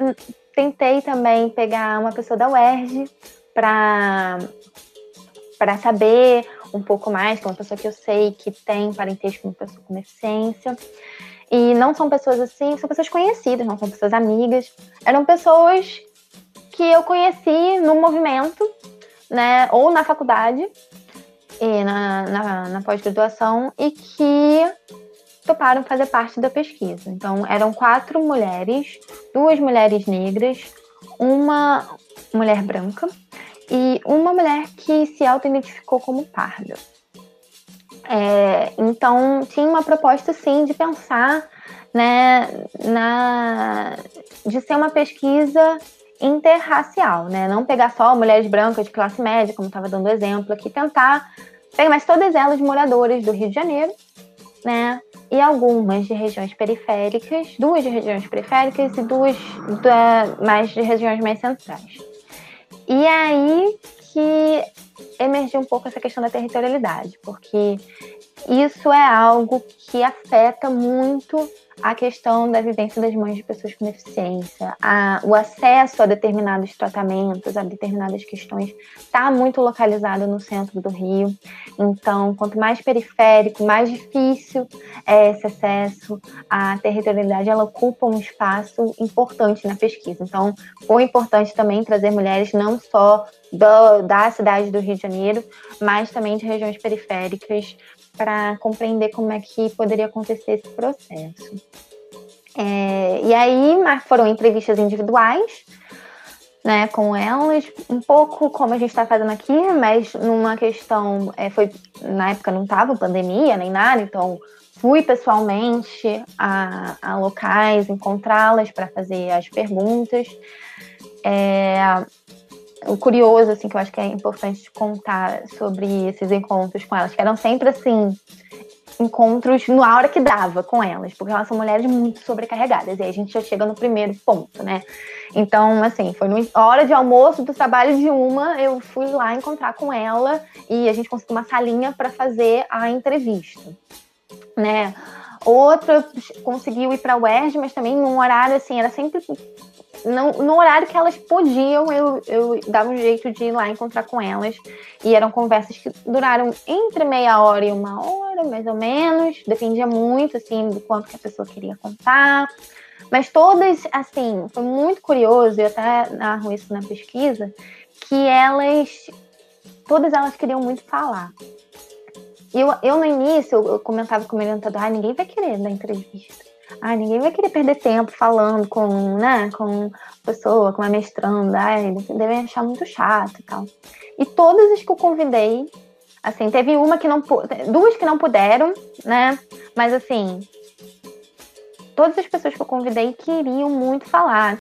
Tentei também pegar uma pessoa da UERJ para para saber um pouco mais, que é uma pessoa que eu sei que tem parentesco com uma pessoa com deficiência. E não são pessoas assim, são pessoas conhecidas, não são pessoas amigas. Eram pessoas que eu conheci no movimento né, ou na faculdade e na, na, na pós-graduação e que toparam fazer parte da pesquisa. Então, eram quatro mulheres, duas mulheres negras, uma mulher branca e uma mulher que se auto-identificou como parda. É, então, tinha uma proposta, sim, de pensar né, na, de ser uma pesquisa interracial, né? Não pegar só mulheres brancas de classe média, como estava dando exemplo aqui, tentar pegar mais todas elas moradoras do Rio de Janeiro, né? E algumas de regiões periféricas, duas de regiões periféricas e duas da, mais de regiões mais centrais. E aí que emergiu um pouco essa questão da territorialidade, porque isso é algo que afeta muito a questão da vivência das mães de pessoas com deficiência, a, o acesso a determinados tratamentos, a determinadas questões, está muito localizado no centro do Rio. Então, quanto mais periférico, mais difícil é esse acesso à territorialidade, ela ocupa um espaço importante na pesquisa. Então, foi importante também trazer mulheres não só do, da cidade do Rio de Janeiro, mas também de regiões periféricas, para compreender como é que poderia acontecer esse processo. É, e aí foram entrevistas individuais, né, com elas, um pouco como a gente está fazendo aqui, mas numa questão, é, foi na época não estava pandemia nem nada, então fui pessoalmente a, a locais, encontrá-las para fazer as perguntas. É, o curioso, assim, que eu acho que é importante contar sobre esses encontros com elas, que eram sempre assim, encontros na hora que dava com elas, porque elas são mulheres muito sobrecarregadas. E aí a gente já chega no primeiro ponto, né? Então, assim, foi na hora de almoço do trabalho de uma, eu fui lá encontrar com ela e a gente conseguiu uma salinha para fazer a entrevista, né? Outra conseguiu ir para o UERJ, mas também num horário assim, era sempre não, no horário que elas podiam, eu, eu dava um jeito de ir lá encontrar com elas. E eram conversas que duraram entre meia hora e uma hora, mais ou menos. Dependia muito, assim, do quanto que a pessoa queria contar. Mas todas, assim, foi muito curioso, eu até narro isso na pesquisa, que elas, todas elas queriam muito falar. Eu, eu no início, eu, comentava com o meu orientador, ah, ninguém vai querer dar entrevista. Ah, ninguém vai querer perder tempo falando com, né, com pessoa, com uma mestranda. Ai, devem achar muito chato e tal. E todas as que eu convidei, assim, teve uma que não duas que não puderam, né? Mas assim, todas as pessoas que eu convidei queriam muito falar.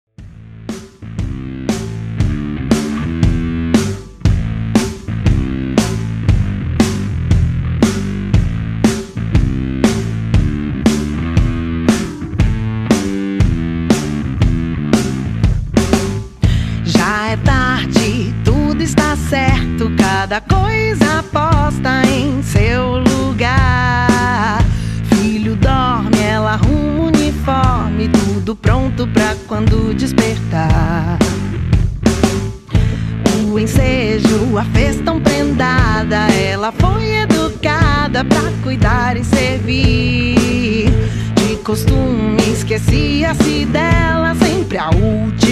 Cada coisa posta em seu lugar. Filho dorme, ela arruma uniforme, tudo pronto pra quando despertar. O ensejo, a fez tão prendada, ela foi educada pra cuidar e servir. De costume, esquecia-se dela, sempre a última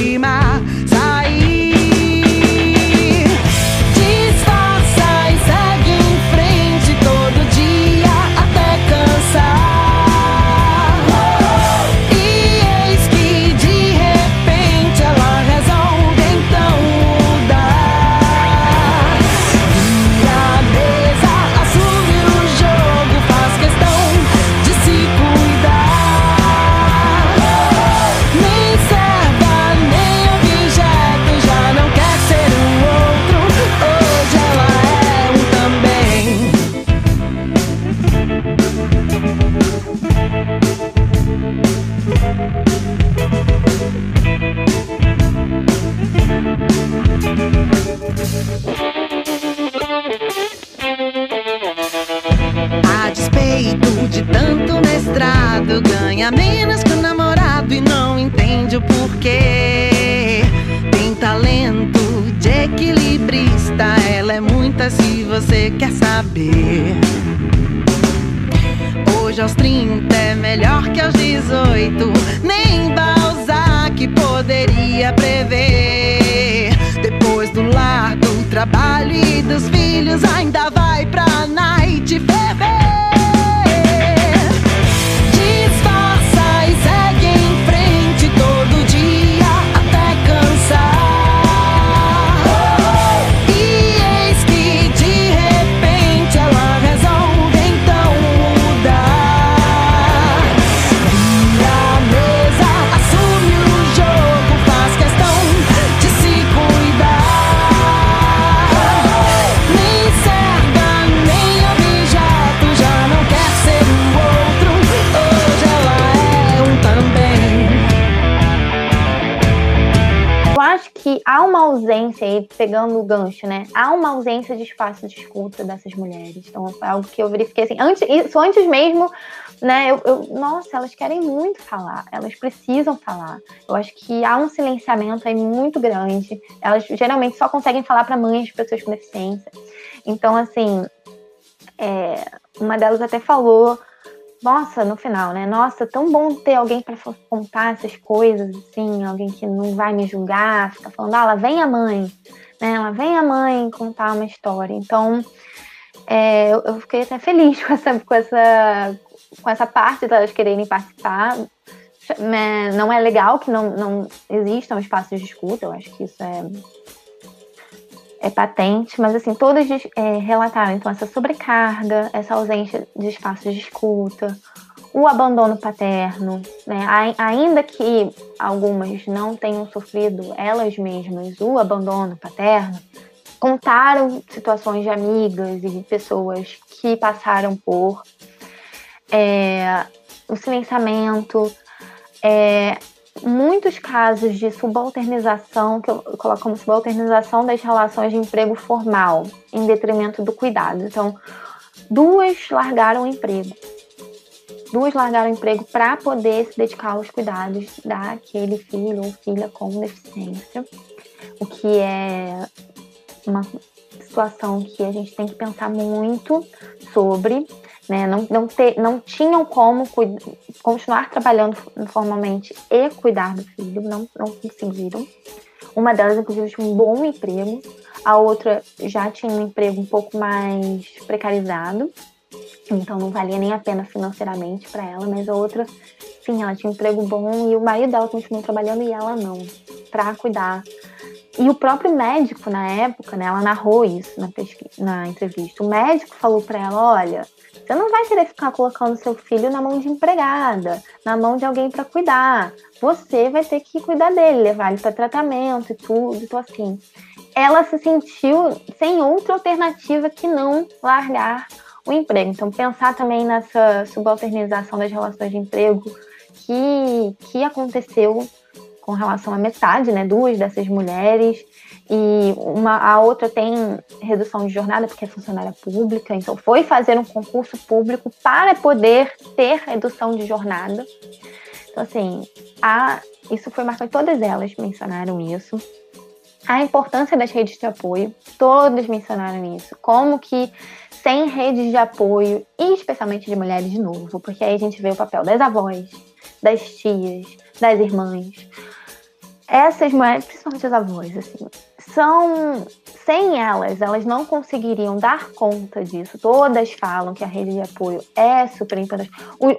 trabalho pegando o gancho, né? Há uma ausência de espaço de escuta dessas mulheres. Então, foi algo que eu verifiquei assim, antes, isso antes mesmo, né? Eu, eu, nossa, elas querem muito falar, elas precisam falar. Eu acho que há um silenciamento aí muito grande. Elas geralmente só conseguem falar para mães de pessoas com deficiência. Então, assim, é, uma delas até falou nossa, no final, né? Nossa, tão bom ter alguém para contar essas coisas, assim, alguém que não vai me julgar, fica falando, ah, lá vem a mãe, né? Ela vem a mãe contar uma história. Então, é, eu, eu, fiquei até feliz com essa, com essa, com essa parte delas quererem participar. Né? Não é legal que não, não existam espaços de escuta, eu acho que isso é é patente, mas assim, todas é, relataram então essa sobrecarga, essa ausência de espaços de escuta, o abandono paterno, né? ainda que algumas não tenham sofrido elas mesmas o abandono paterno, contaram situações de amigas e de pessoas que passaram por é, o silenciamento, é, muitos casos de subalternização, que eu coloco como subalternização das relações de emprego formal, em detrimento do cuidado. Então, duas largaram o emprego. Duas largaram o emprego para poder se dedicar aos cuidados daquele filho ou filha com deficiência, o que é uma situação que a gente tem que pensar muito sobre, né? Não, não, ter, não tinham como continuar trabalhando formalmente e cuidar do filho, não, não conseguiram. Uma delas, inclusive, tinha um bom emprego, a outra já tinha um emprego um pouco mais precarizado, então não valia nem a pena financeiramente para ela, mas a outra, sim, ela tinha um emprego bom e o marido dela continuou trabalhando e ela não, para cuidar e o próprio médico, na época, né, ela narrou isso na, na entrevista. O médico falou para ela: olha, você não vai querer ficar colocando seu filho na mão de empregada, na mão de alguém para cuidar. Você vai ter que cuidar dele, levar ele para tratamento e tudo. Então, assim, ela se sentiu sem outra alternativa que não largar o emprego. Então, pensar também nessa subalternização das relações de emprego que, que aconteceu com relação à metade, né? Duas dessas mulheres e uma a outra tem redução de jornada porque é funcionária pública, então foi fazer um concurso público para poder ter redução de jornada. Então assim, a, isso foi marcado, todas elas mencionaram isso. A importância das redes de apoio, todas mencionaram isso. Como que sem redes de apoio, e especialmente de mulheres de novo, porque aí a gente vê o papel das avós, das tias, das irmãs, essas mulheres, principalmente as avós, assim, são. Sem elas, elas não conseguiriam dar conta disso. Todas falam que a rede de apoio é super importante.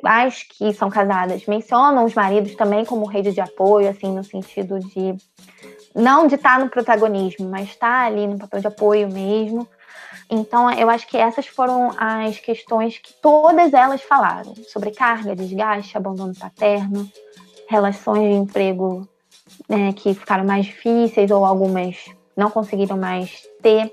As que são casadas mencionam os maridos também como rede de apoio, assim, no sentido de. Não de estar no protagonismo, mas estar ali no papel de apoio mesmo. Então, eu acho que essas foram as questões que todas elas falaram: sobre carga, desgaste, abandono paterno, relações de emprego né, que ficaram mais difíceis ou algumas não conseguiram mais ter.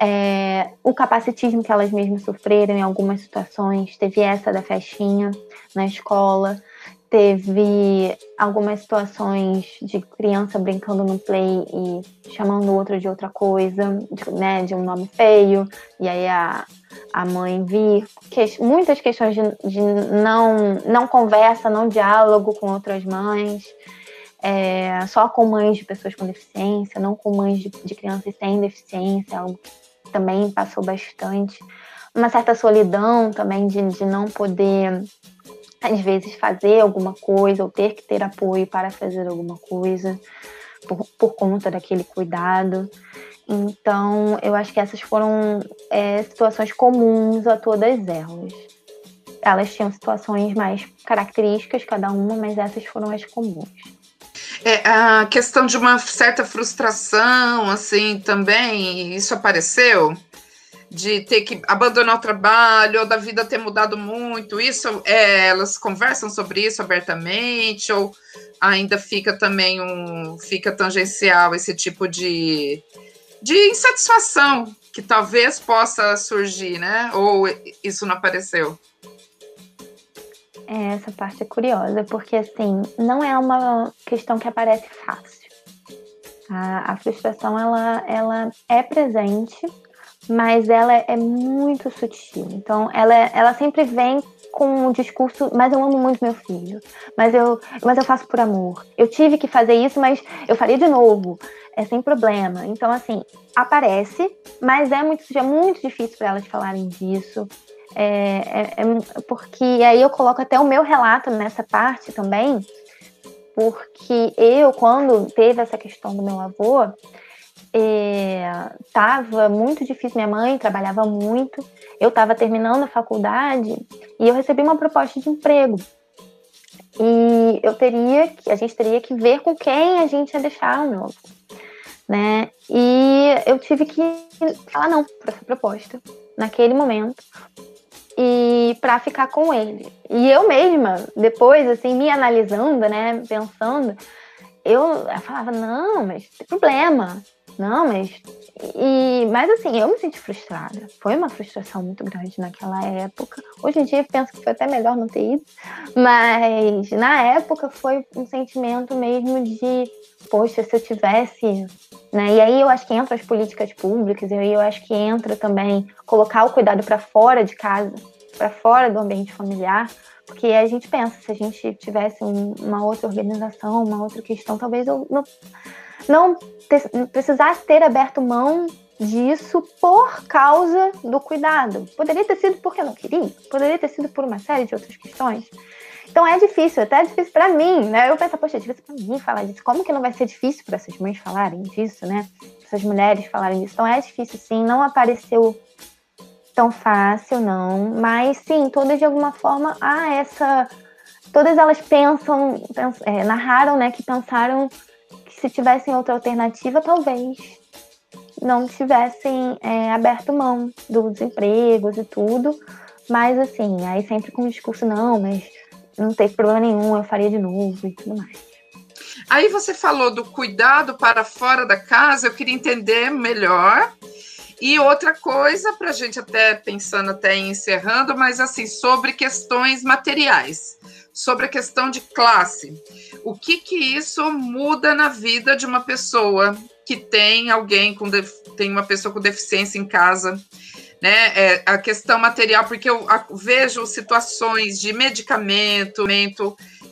É, o capacitismo que elas mesmas sofreram em algumas situações, teve essa da festinha na escola, teve algumas situações de criança brincando no play e chamando o outro de outra coisa, de, né, de um nome feio, e aí a, a mãe vir. Que, muitas questões de, de não, não conversa, não diálogo com outras mães é, só com mães de pessoas com deficiência, não com mães de, de crianças sem deficiência, algo que também passou bastante. Uma certa solidão também de, de não poder, às vezes, fazer alguma coisa ou ter que ter apoio para fazer alguma coisa por, por conta daquele cuidado. Então, eu acho que essas foram é, situações comuns a todas elas. Elas tinham situações mais características, cada uma, mas essas foram as comuns. É, a questão de uma certa frustração, assim, também, isso apareceu? De ter que abandonar o trabalho, ou da vida ter mudado muito, isso, é, elas conversam sobre isso abertamente, ou ainda fica também um, fica tangencial esse tipo de, de insatisfação que talvez possa surgir, né? Ou isso não apareceu? É, essa parte é curiosa, porque assim, não é uma questão que aparece fácil. A, a frustração, ela, ela é presente, mas ela é muito sutil. Então, ela, ela sempre vem com o discurso, mas eu amo muito meu filho, mas eu, mas eu faço por amor. Eu tive que fazer isso, mas eu faria de novo, é sem problema. Então, assim, aparece, mas é muito, é muito difícil para elas falarem disso. É, é, é, porque aí eu coloco até o meu relato nessa parte também, porque eu, quando teve essa questão do meu avô, estava é, muito difícil. Minha mãe trabalhava muito, eu estava terminando a faculdade e eu recebi uma proposta de emprego. E eu teria que, a gente teria que ver com quem a gente ia deixar o meu avô. Né? E eu tive que falar não para essa proposta naquele momento, e para ficar com ele. E eu mesma, depois, assim, me analisando, né, pensando, eu, eu falava, não, mas tem problema. Não, mas. E, mas assim, eu me senti frustrada. Foi uma frustração muito grande naquela época. Hoje em dia penso que foi até melhor não ter ido. Mas na época foi um sentimento mesmo de, poxa, se eu tivesse. Né? E aí eu acho que entra as políticas públicas, e aí eu acho que entra também colocar o cuidado para fora de casa, para fora do ambiente familiar. Porque a gente pensa, se a gente tivesse uma outra organização, uma outra questão, talvez eu não, não ter, precisasse ter aberto mão disso por causa do cuidado. Poderia ter sido porque eu não queria, poderia ter sido por uma série de outras questões. Então é difícil, até é difícil para mim, né? Eu penso, poxa, é difícil para mim falar disso. Como que não vai ser difícil para essas mães falarem disso, né? Essas mulheres falarem disso. Então é difícil, sim. Não apareceu tão fácil, não. Mas sim, todas de alguma forma há essa. Todas elas pensam, pens... é, narraram, né, que pensaram se tivessem outra alternativa, talvez não tivessem é, aberto mão dos empregos e tudo. Mas assim, aí sempre com o discurso, não, mas não teve problema nenhum, eu faria de novo e tudo mais. Aí você falou do cuidado para fora da casa, eu queria entender melhor e outra coisa, para a gente até pensando até encerrando, mas assim, sobre questões materiais, sobre a questão de classe. O que que isso muda na vida de uma pessoa que tem alguém com tem uma pessoa com deficiência em casa? Né, é, a questão material, porque eu vejo situações de medicamento,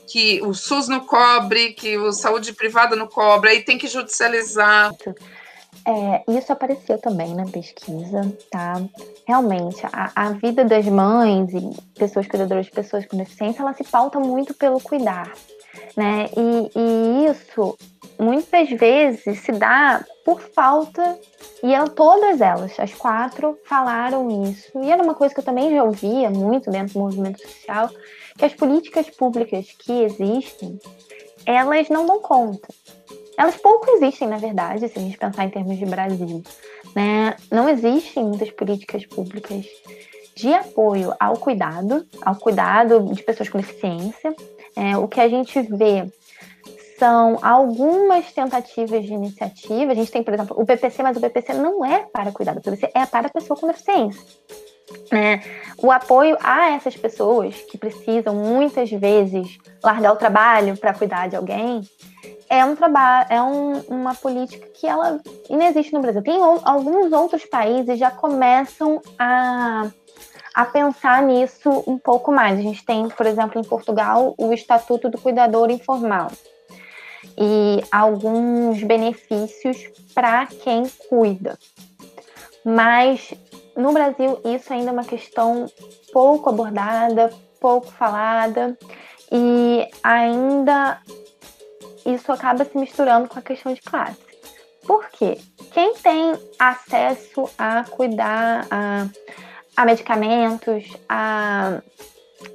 que o SUS não cobre, que o saúde privada não cobre, aí tem que judicializar. É, isso apareceu também na pesquisa, tá? Realmente, a, a, vida das mães e pessoas cuidadoras de pessoas com deficiência, ela se pauta muito pelo cuidar, né? E, e isso, muitas vezes, se dá por falta, e eu, todas elas, as quatro, falaram isso. E era uma coisa que eu também já ouvia muito dentro do movimento social, que as políticas públicas que existem, elas não dão conta elas pouco existem, na verdade, se a gente pensar em termos de Brasil. Né? Não existem muitas políticas públicas de apoio ao cuidado, ao cuidado de pessoas com deficiência. É, o que a gente vê são algumas tentativas de iniciativa. A gente tem, por exemplo, o PPC, mas o PPC não é para cuidado, o PPC é para pessoa com deficiência. É, o apoio a essas pessoas que precisam muitas vezes largar o trabalho para cuidar de alguém é um trabalho, é um, uma política que ela inexiste no Brasil. Tem alguns outros países já começam a, a pensar nisso um pouco mais. A gente tem, por exemplo, em Portugal, o Estatuto do Cuidador Informal e alguns benefícios para quem cuida. Mas no Brasil isso ainda é uma questão pouco abordada, pouco falada e ainda isso acaba se misturando com a questão de classe. Por quê? Quem tem acesso a cuidar a, a medicamentos, a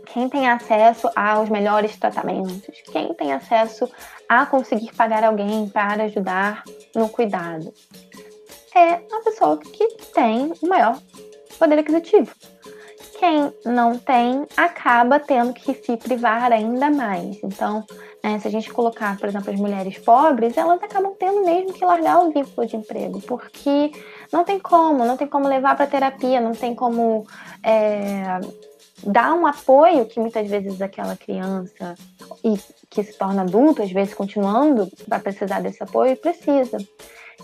quem tem acesso aos melhores tratamentos, quem tem acesso a conseguir pagar alguém para ajudar no cuidado, é a pessoa que tem o maior poder aquisitivo. Quem não tem acaba tendo que se privar ainda mais. Então, né, se a gente colocar, por exemplo, as mulheres pobres, elas acabam tendo mesmo que largar o vínculo de emprego, porque não tem como, não tem como levar para terapia, não tem como é, dar um apoio que muitas vezes aquela criança e que se torna adulto, às vezes continuando vai precisar desse apoio, precisa.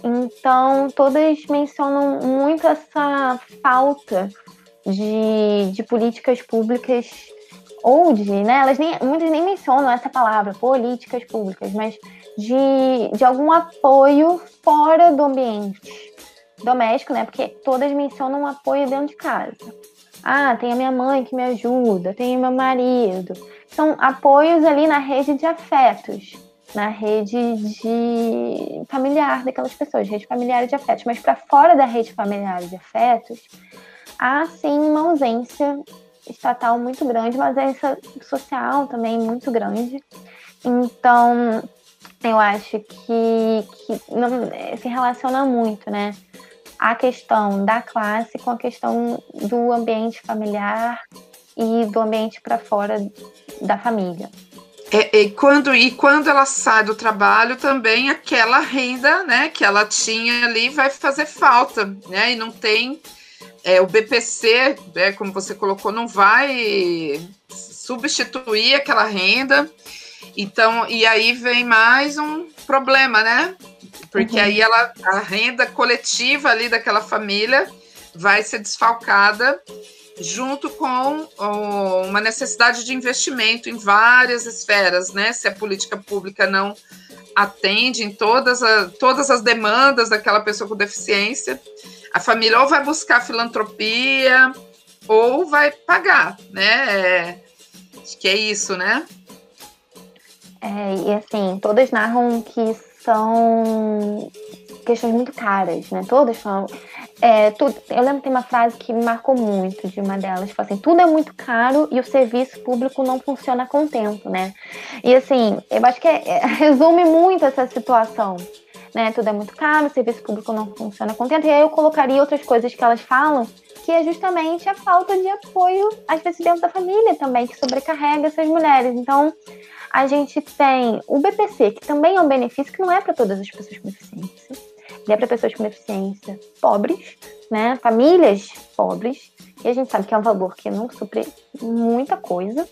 Então, todas mencionam muito essa falta de, de políticas públicas ou de, né, elas nem, muitas nem mencionam essa palavra, políticas públicas, mas de, de algum apoio fora do ambiente doméstico, né, porque todas mencionam apoio dentro de casa. Ah, tem a minha mãe que me ajuda, tem o meu marido. São apoios ali na rede de afetos, na rede de familiar daquelas pessoas, rede familiar de afetos. Mas para fora da rede familiar de afetos, há sim uma ausência estatal muito grande, uma ausência social também muito grande. Então, eu acho que, que não, se relaciona muito, né? a questão da classe com a questão do ambiente familiar e do ambiente para fora da família. É, e, quando, e quando ela sai do trabalho, também aquela renda né, que ela tinha ali vai fazer falta, né? E não tem. É, o BPC, né, como você colocou, não vai substituir aquela renda. Então, e aí vem mais um problema, né? Porque uhum. aí ela, a renda coletiva ali daquela família vai ser desfalcada junto com uma necessidade de investimento em várias esferas, né? Se a política pública não atende em todas, a, todas as demandas daquela pessoa com deficiência, a família ou vai buscar filantropia ou vai pagar, né? É, acho que é isso, né? É, e assim, todas narram que são questões muito caras, né? Todas são. É, tudo, eu lembro que tem uma frase que me marcou muito de uma delas, tipo assim, tudo é muito caro e o serviço público não funciona com o tempo, né? E assim, eu acho que é, é, resume muito essa situação. Né, tudo é muito caro, o serviço público não funciona com tempo. E aí eu colocaria outras coisas que elas falam, que é justamente a falta de apoio, às vezes, dentro da família também, que sobrecarrega essas mulheres. Então, a gente tem o BPC, que também é um benefício que não é para todas as pessoas com deficiência. É para pessoas com deficiência pobres, né? Famílias pobres. E a gente sabe que é um valor que não supre muita coisa,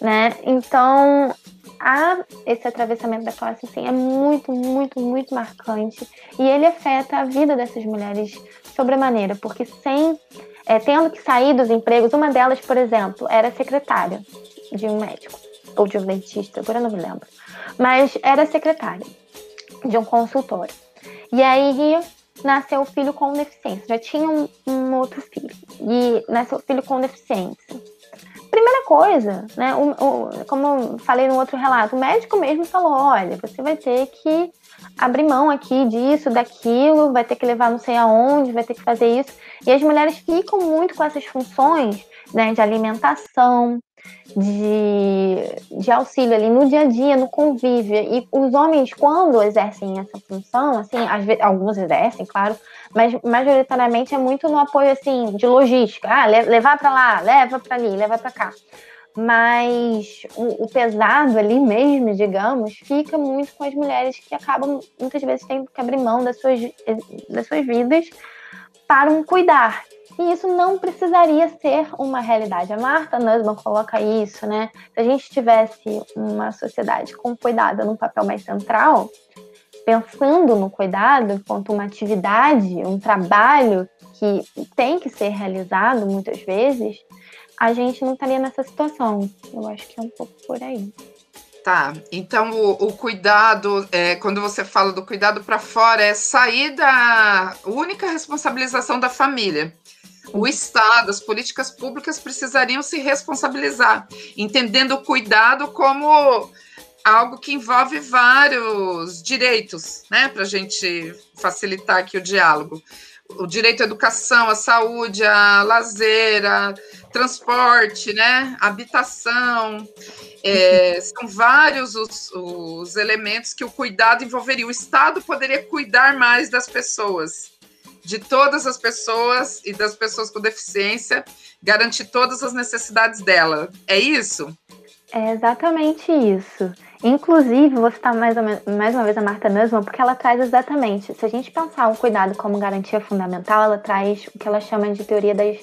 né? Então, a, esse atravessamento da classe assim, é muito, muito, muito marcante. E ele afeta a vida dessas mulheres sobremaneira, porque sem. É, tendo que sair dos empregos, uma delas, por exemplo, era secretária de um médico ou de um dentista, agora não me lembro. Mas era secretária de um consultório. E aí nasceu o filho com deficiência. Já tinha um, um outro filho. E nasceu o filho com deficiência. Primeira coisa, né? O, o, como eu falei no outro relato, o médico mesmo falou: olha, você vai ter que abrir mão aqui disso, daquilo, vai ter que levar não sei aonde, vai ter que fazer isso. E as mulheres ficam muito com essas funções né, de alimentação, de, de auxílio ali no dia a dia, no convívio. E os homens, quando exercem essa função, assim, vezes, alguns exercem, claro, mas majoritariamente é muito no apoio assim de logística. Ah, levar para lá, leva para ali, leva para cá. Mas o, o, pesado ali mesmo, digamos, fica muito com as mulheres que acabam muitas vezes tendo que abrir mão das suas, das suas vidas para um cuidar. E isso não precisaria ser uma realidade. A Marta Nussbaum coloca isso, né? Se a gente tivesse uma sociedade com cuidado num papel mais central, pensando no cuidado enquanto uma atividade, um trabalho que tem que ser realizado muitas vezes, a gente não estaria nessa situação. Eu acho que é um pouco por aí. Tá, então o, o cuidado, é, quando você fala do cuidado para fora, é sair da única responsabilização da família. O Estado, as políticas públicas precisariam se responsabilizar, entendendo o cuidado como algo que envolve vários direitos, né, para a gente facilitar aqui o diálogo. O direito à educação, à saúde, a lazer, a transporte, né, habitação. É, são vários os, os elementos que o cuidado envolveria. O Estado poderia cuidar mais das pessoas, de todas as pessoas e das pessoas com deficiência, garantir todas as necessidades dela. É isso? É exatamente isso. Inclusive, vou citar mais, mais uma vez a Marta Nussbaum, porque ela traz exatamente, se a gente pensar o cuidado como garantia fundamental, ela traz o que ela chama de teoria das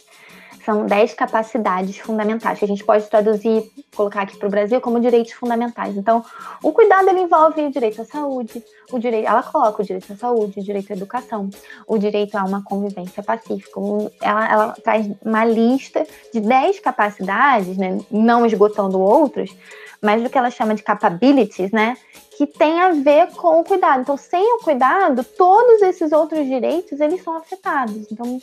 são 10 capacidades fundamentais, que a gente pode traduzir, colocar aqui para o Brasil como direitos fundamentais. Então, o cuidado ele envolve o direito à saúde, o direito, ela coloca o direito à saúde, o direito à educação, o direito a uma convivência pacífica. Ela, ela traz uma lista de 10 capacidades, né, não esgotando outros, mas do que ela chama de capabilities, né? Que tem a ver com o cuidado. Então, sem o cuidado, todos esses outros direitos eles são afetados. Então,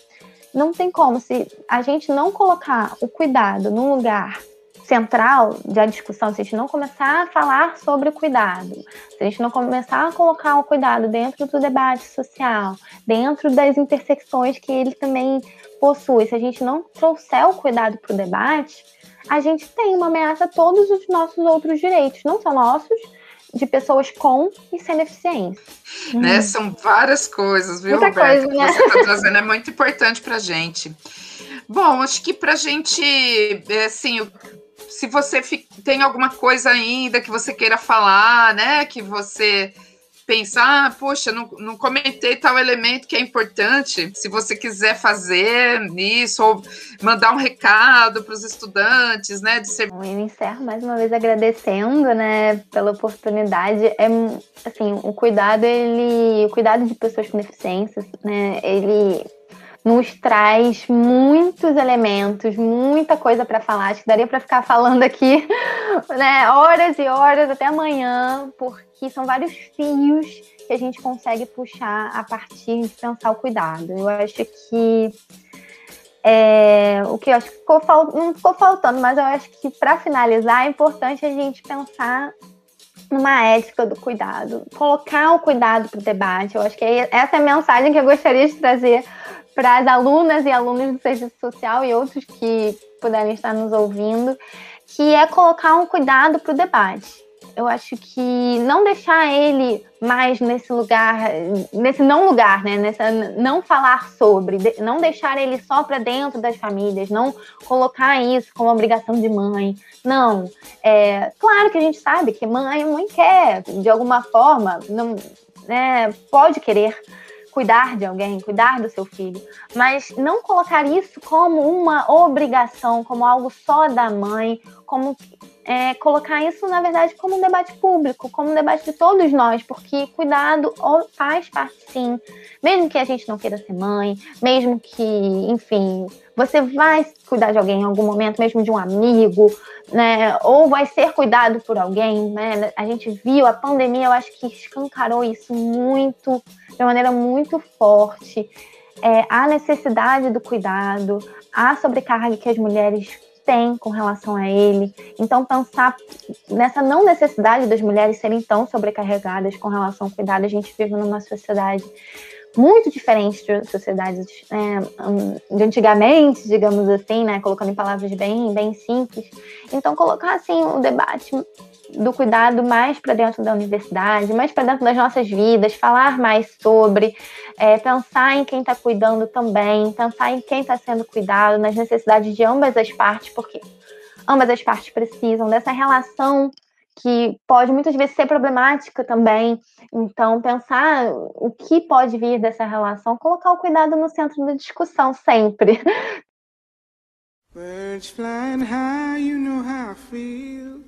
não tem como, se a gente não colocar o cuidado num lugar central da discussão, se a gente não começar a falar sobre o cuidado, se a gente não começar a colocar o cuidado dentro do debate social, dentro das intersecções que ele também possui, se a gente não trouxer o cuidado para o debate, a gente tem uma ameaça a todos os nossos outros direitos, não só nossos, de pessoas com e sem deficiência. Né? Hum. São várias coisas, viu, Muita Roberto? Coisa, né? Que você está trazendo é muito importante para a gente. Bom, acho que para a gente, é, assim, se você tem alguma coisa ainda que você queira falar, né, que você pensar, ah, poxa, não, não comentei tal elemento que é importante. Se você quiser fazer isso, ou mandar um recado para os estudantes, né? De ser... Eu encerro mais uma vez agradecendo, né, pela oportunidade. É assim, o cuidado, ele. O cuidado de pessoas com deficiências, né? Ele nos traz muitos elementos, muita coisa para falar. Acho que daria para ficar falando aqui, né, horas e horas até amanhã, porque são vários fios que a gente consegue puxar a partir de pensar o cuidado. Eu acho que é, o que eu acho que ficou não ficou faltando, mas eu acho que para finalizar é importante a gente pensar numa ética do cuidado, colocar o cuidado para o debate. Eu acho que é essa é a mensagem que eu gostaria de trazer para as alunas e alunos do serviço social e outros que puderem estar nos ouvindo, que é colocar um cuidado para o debate. Eu acho que não deixar ele mais nesse lugar, nesse não lugar, né? Nessa não falar sobre, não deixar ele só para dentro das famílias, não colocar isso como obrigação de mãe. Não. É, claro que a gente sabe que mãe, mãe quer, de alguma forma, não, né, pode querer cuidar de alguém, cuidar do seu filho, mas não colocar isso como uma obrigação, como algo só da mãe, como é, colocar isso, na verdade, como um debate público, como um debate de todos nós, porque cuidado faz parte, sim. Mesmo que a gente não queira ser mãe, mesmo que, enfim, você vai cuidar de alguém em algum momento, mesmo de um amigo, né? Ou vai ser cuidado por alguém, né? A gente viu a pandemia, eu acho que escancarou isso muito, de maneira muito forte. É, a necessidade do cuidado, a sobrecarga que as mulheres tem com relação a ele. Então, pensar nessa não necessidade das mulheres serem tão sobrecarregadas com relação ao cuidado, a gente vive numa sociedade muito diferente de sociedades né, de antigamente, digamos assim, né, colocando em palavras bem, bem simples. Então, colocar assim o debate do cuidado mais para dentro da universidade, mais para dentro das nossas vidas, falar mais sobre, é, pensar em quem está cuidando também, pensar em quem está sendo cuidado, nas necessidades de ambas as partes, porque ambas as partes precisam dessa relação que pode muitas vezes ser problemática também. Então, pensar o que pode vir dessa relação, colocar o cuidado no centro da discussão sempre. Birds flying high, you know how I feel.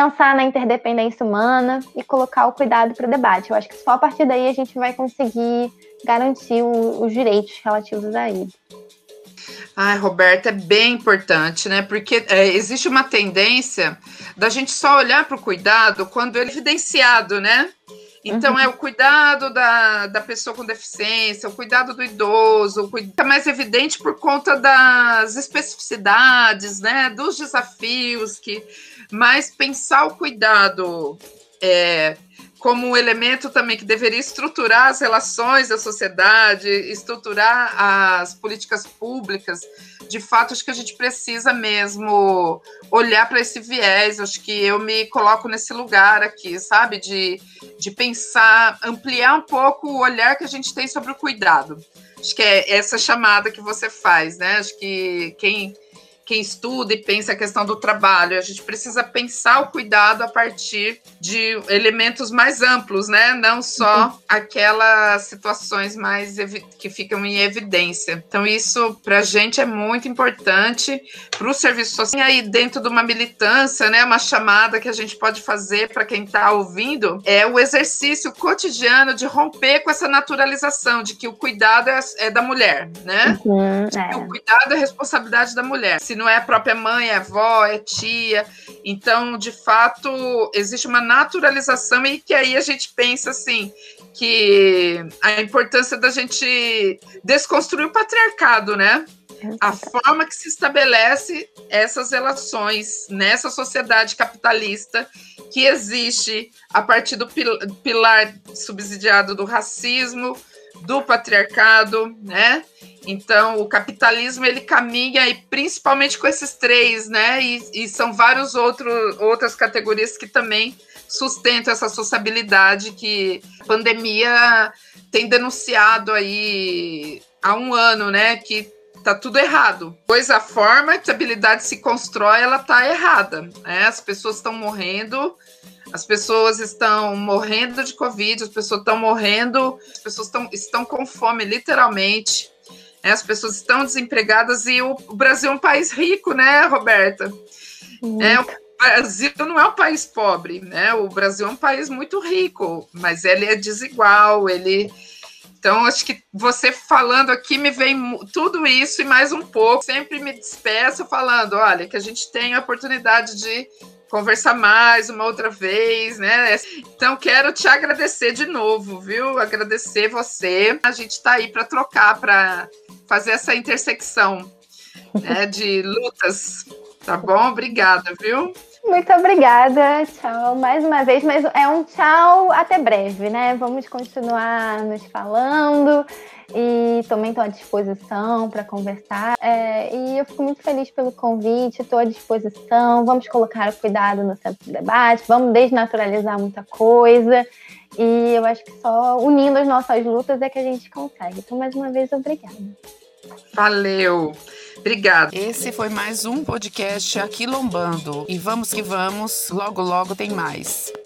pensar na interdependência humana e colocar o cuidado para o debate. Eu acho que só a partir daí a gente vai conseguir garantir o, os direitos relativos a ele. Ai, Roberta, é bem importante, né? Porque é, existe uma tendência da gente só olhar para o cuidado quando é evidenciado, né? Então, uhum. é o cuidado da, da pessoa com deficiência, o cuidado do idoso, o cuidado, é mais evidente por conta das especificidades, né, dos desafios, que mas pensar o cuidado é, como um elemento também que deveria estruturar as relações da sociedade, estruturar as políticas públicas. De fato, acho que a gente precisa mesmo olhar para esse viés. Acho que eu me coloco nesse lugar aqui, sabe? De, de pensar, ampliar um pouco o olhar que a gente tem sobre o cuidado. Acho que é essa chamada que você faz, né? Acho que quem quem estuda e pensa a questão do trabalho. A gente precisa pensar o cuidado a partir de elementos mais amplos, né? Não só uhum. aquelas situações mais que ficam em evidência. Então, isso para a gente é muito importante para o serviço social. E aí, dentro de uma militância, né? Uma chamada que a gente pode fazer para quem está ouvindo é o exercício cotidiano de romper com essa naturalização de que o cuidado é, é da mulher, né? Uhum, é. o cuidado é responsabilidade da mulher. Se não é a própria mãe, é avó, é tia. Então, de fato, existe uma naturalização e que aí a gente pensa assim que a importância da gente desconstruir o patriarcado, né? A forma que se estabelece essas relações nessa sociedade capitalista que existe a partir do pilar subsidiado do racismo, do patriarcado, né? Então, o capitalismo ele caminha e principalmente com esses três, né? E, e são vários outros outras categorias que também sustentam essa sociabilidade que a pandemia tem denunciado aí há um ano, né? Que tá tudo errado. Pois a forma que a habilidade se constrói, ela tá errada. Né? As pessoas estão morrendo, as pessoas estão morrendo de Covid, as pessoas estão morrendo, as pessoas estão, estão com fome, literalmente. Né? As pessoas estão desempregadas e o, o, Brasil é um país rico, né, Roberta? É, o Brasil não é um país pobre, né? O Brasil é um país muito rico, mas ele é desigual, ele então, acho que você falando aqui me vem tudo isso e mais um pouco. Sempre me despeço falando: olha, que a gente tem a oportunidade de conversar mais uma outra vez, né? Então, quero te agradecer de novo, viu? Agradecer você. A gente está aí para trocar, para fazer essa intersecção né, de lutas. Tá bom? Obrigada, viu? Muito obrigada, tchau mais uma vez, mas é um tchau até breve, né? Vamos continuar nos falando e também estou à disposição para conversar. É, e eu fico muito feliz pelo convite, estou à disposição. Vamos colocar o cuidado no centro do debate, vamos desnaturalizar muita coisa. E eu acho que só unindo as nossas lutas é que a gente consegue. Então, mais uma vez, obrigada. Valeu! Obrigada. Esse foi mais um podcast Aqui Lombando. E vamos que vamos, logo, logo tem mais.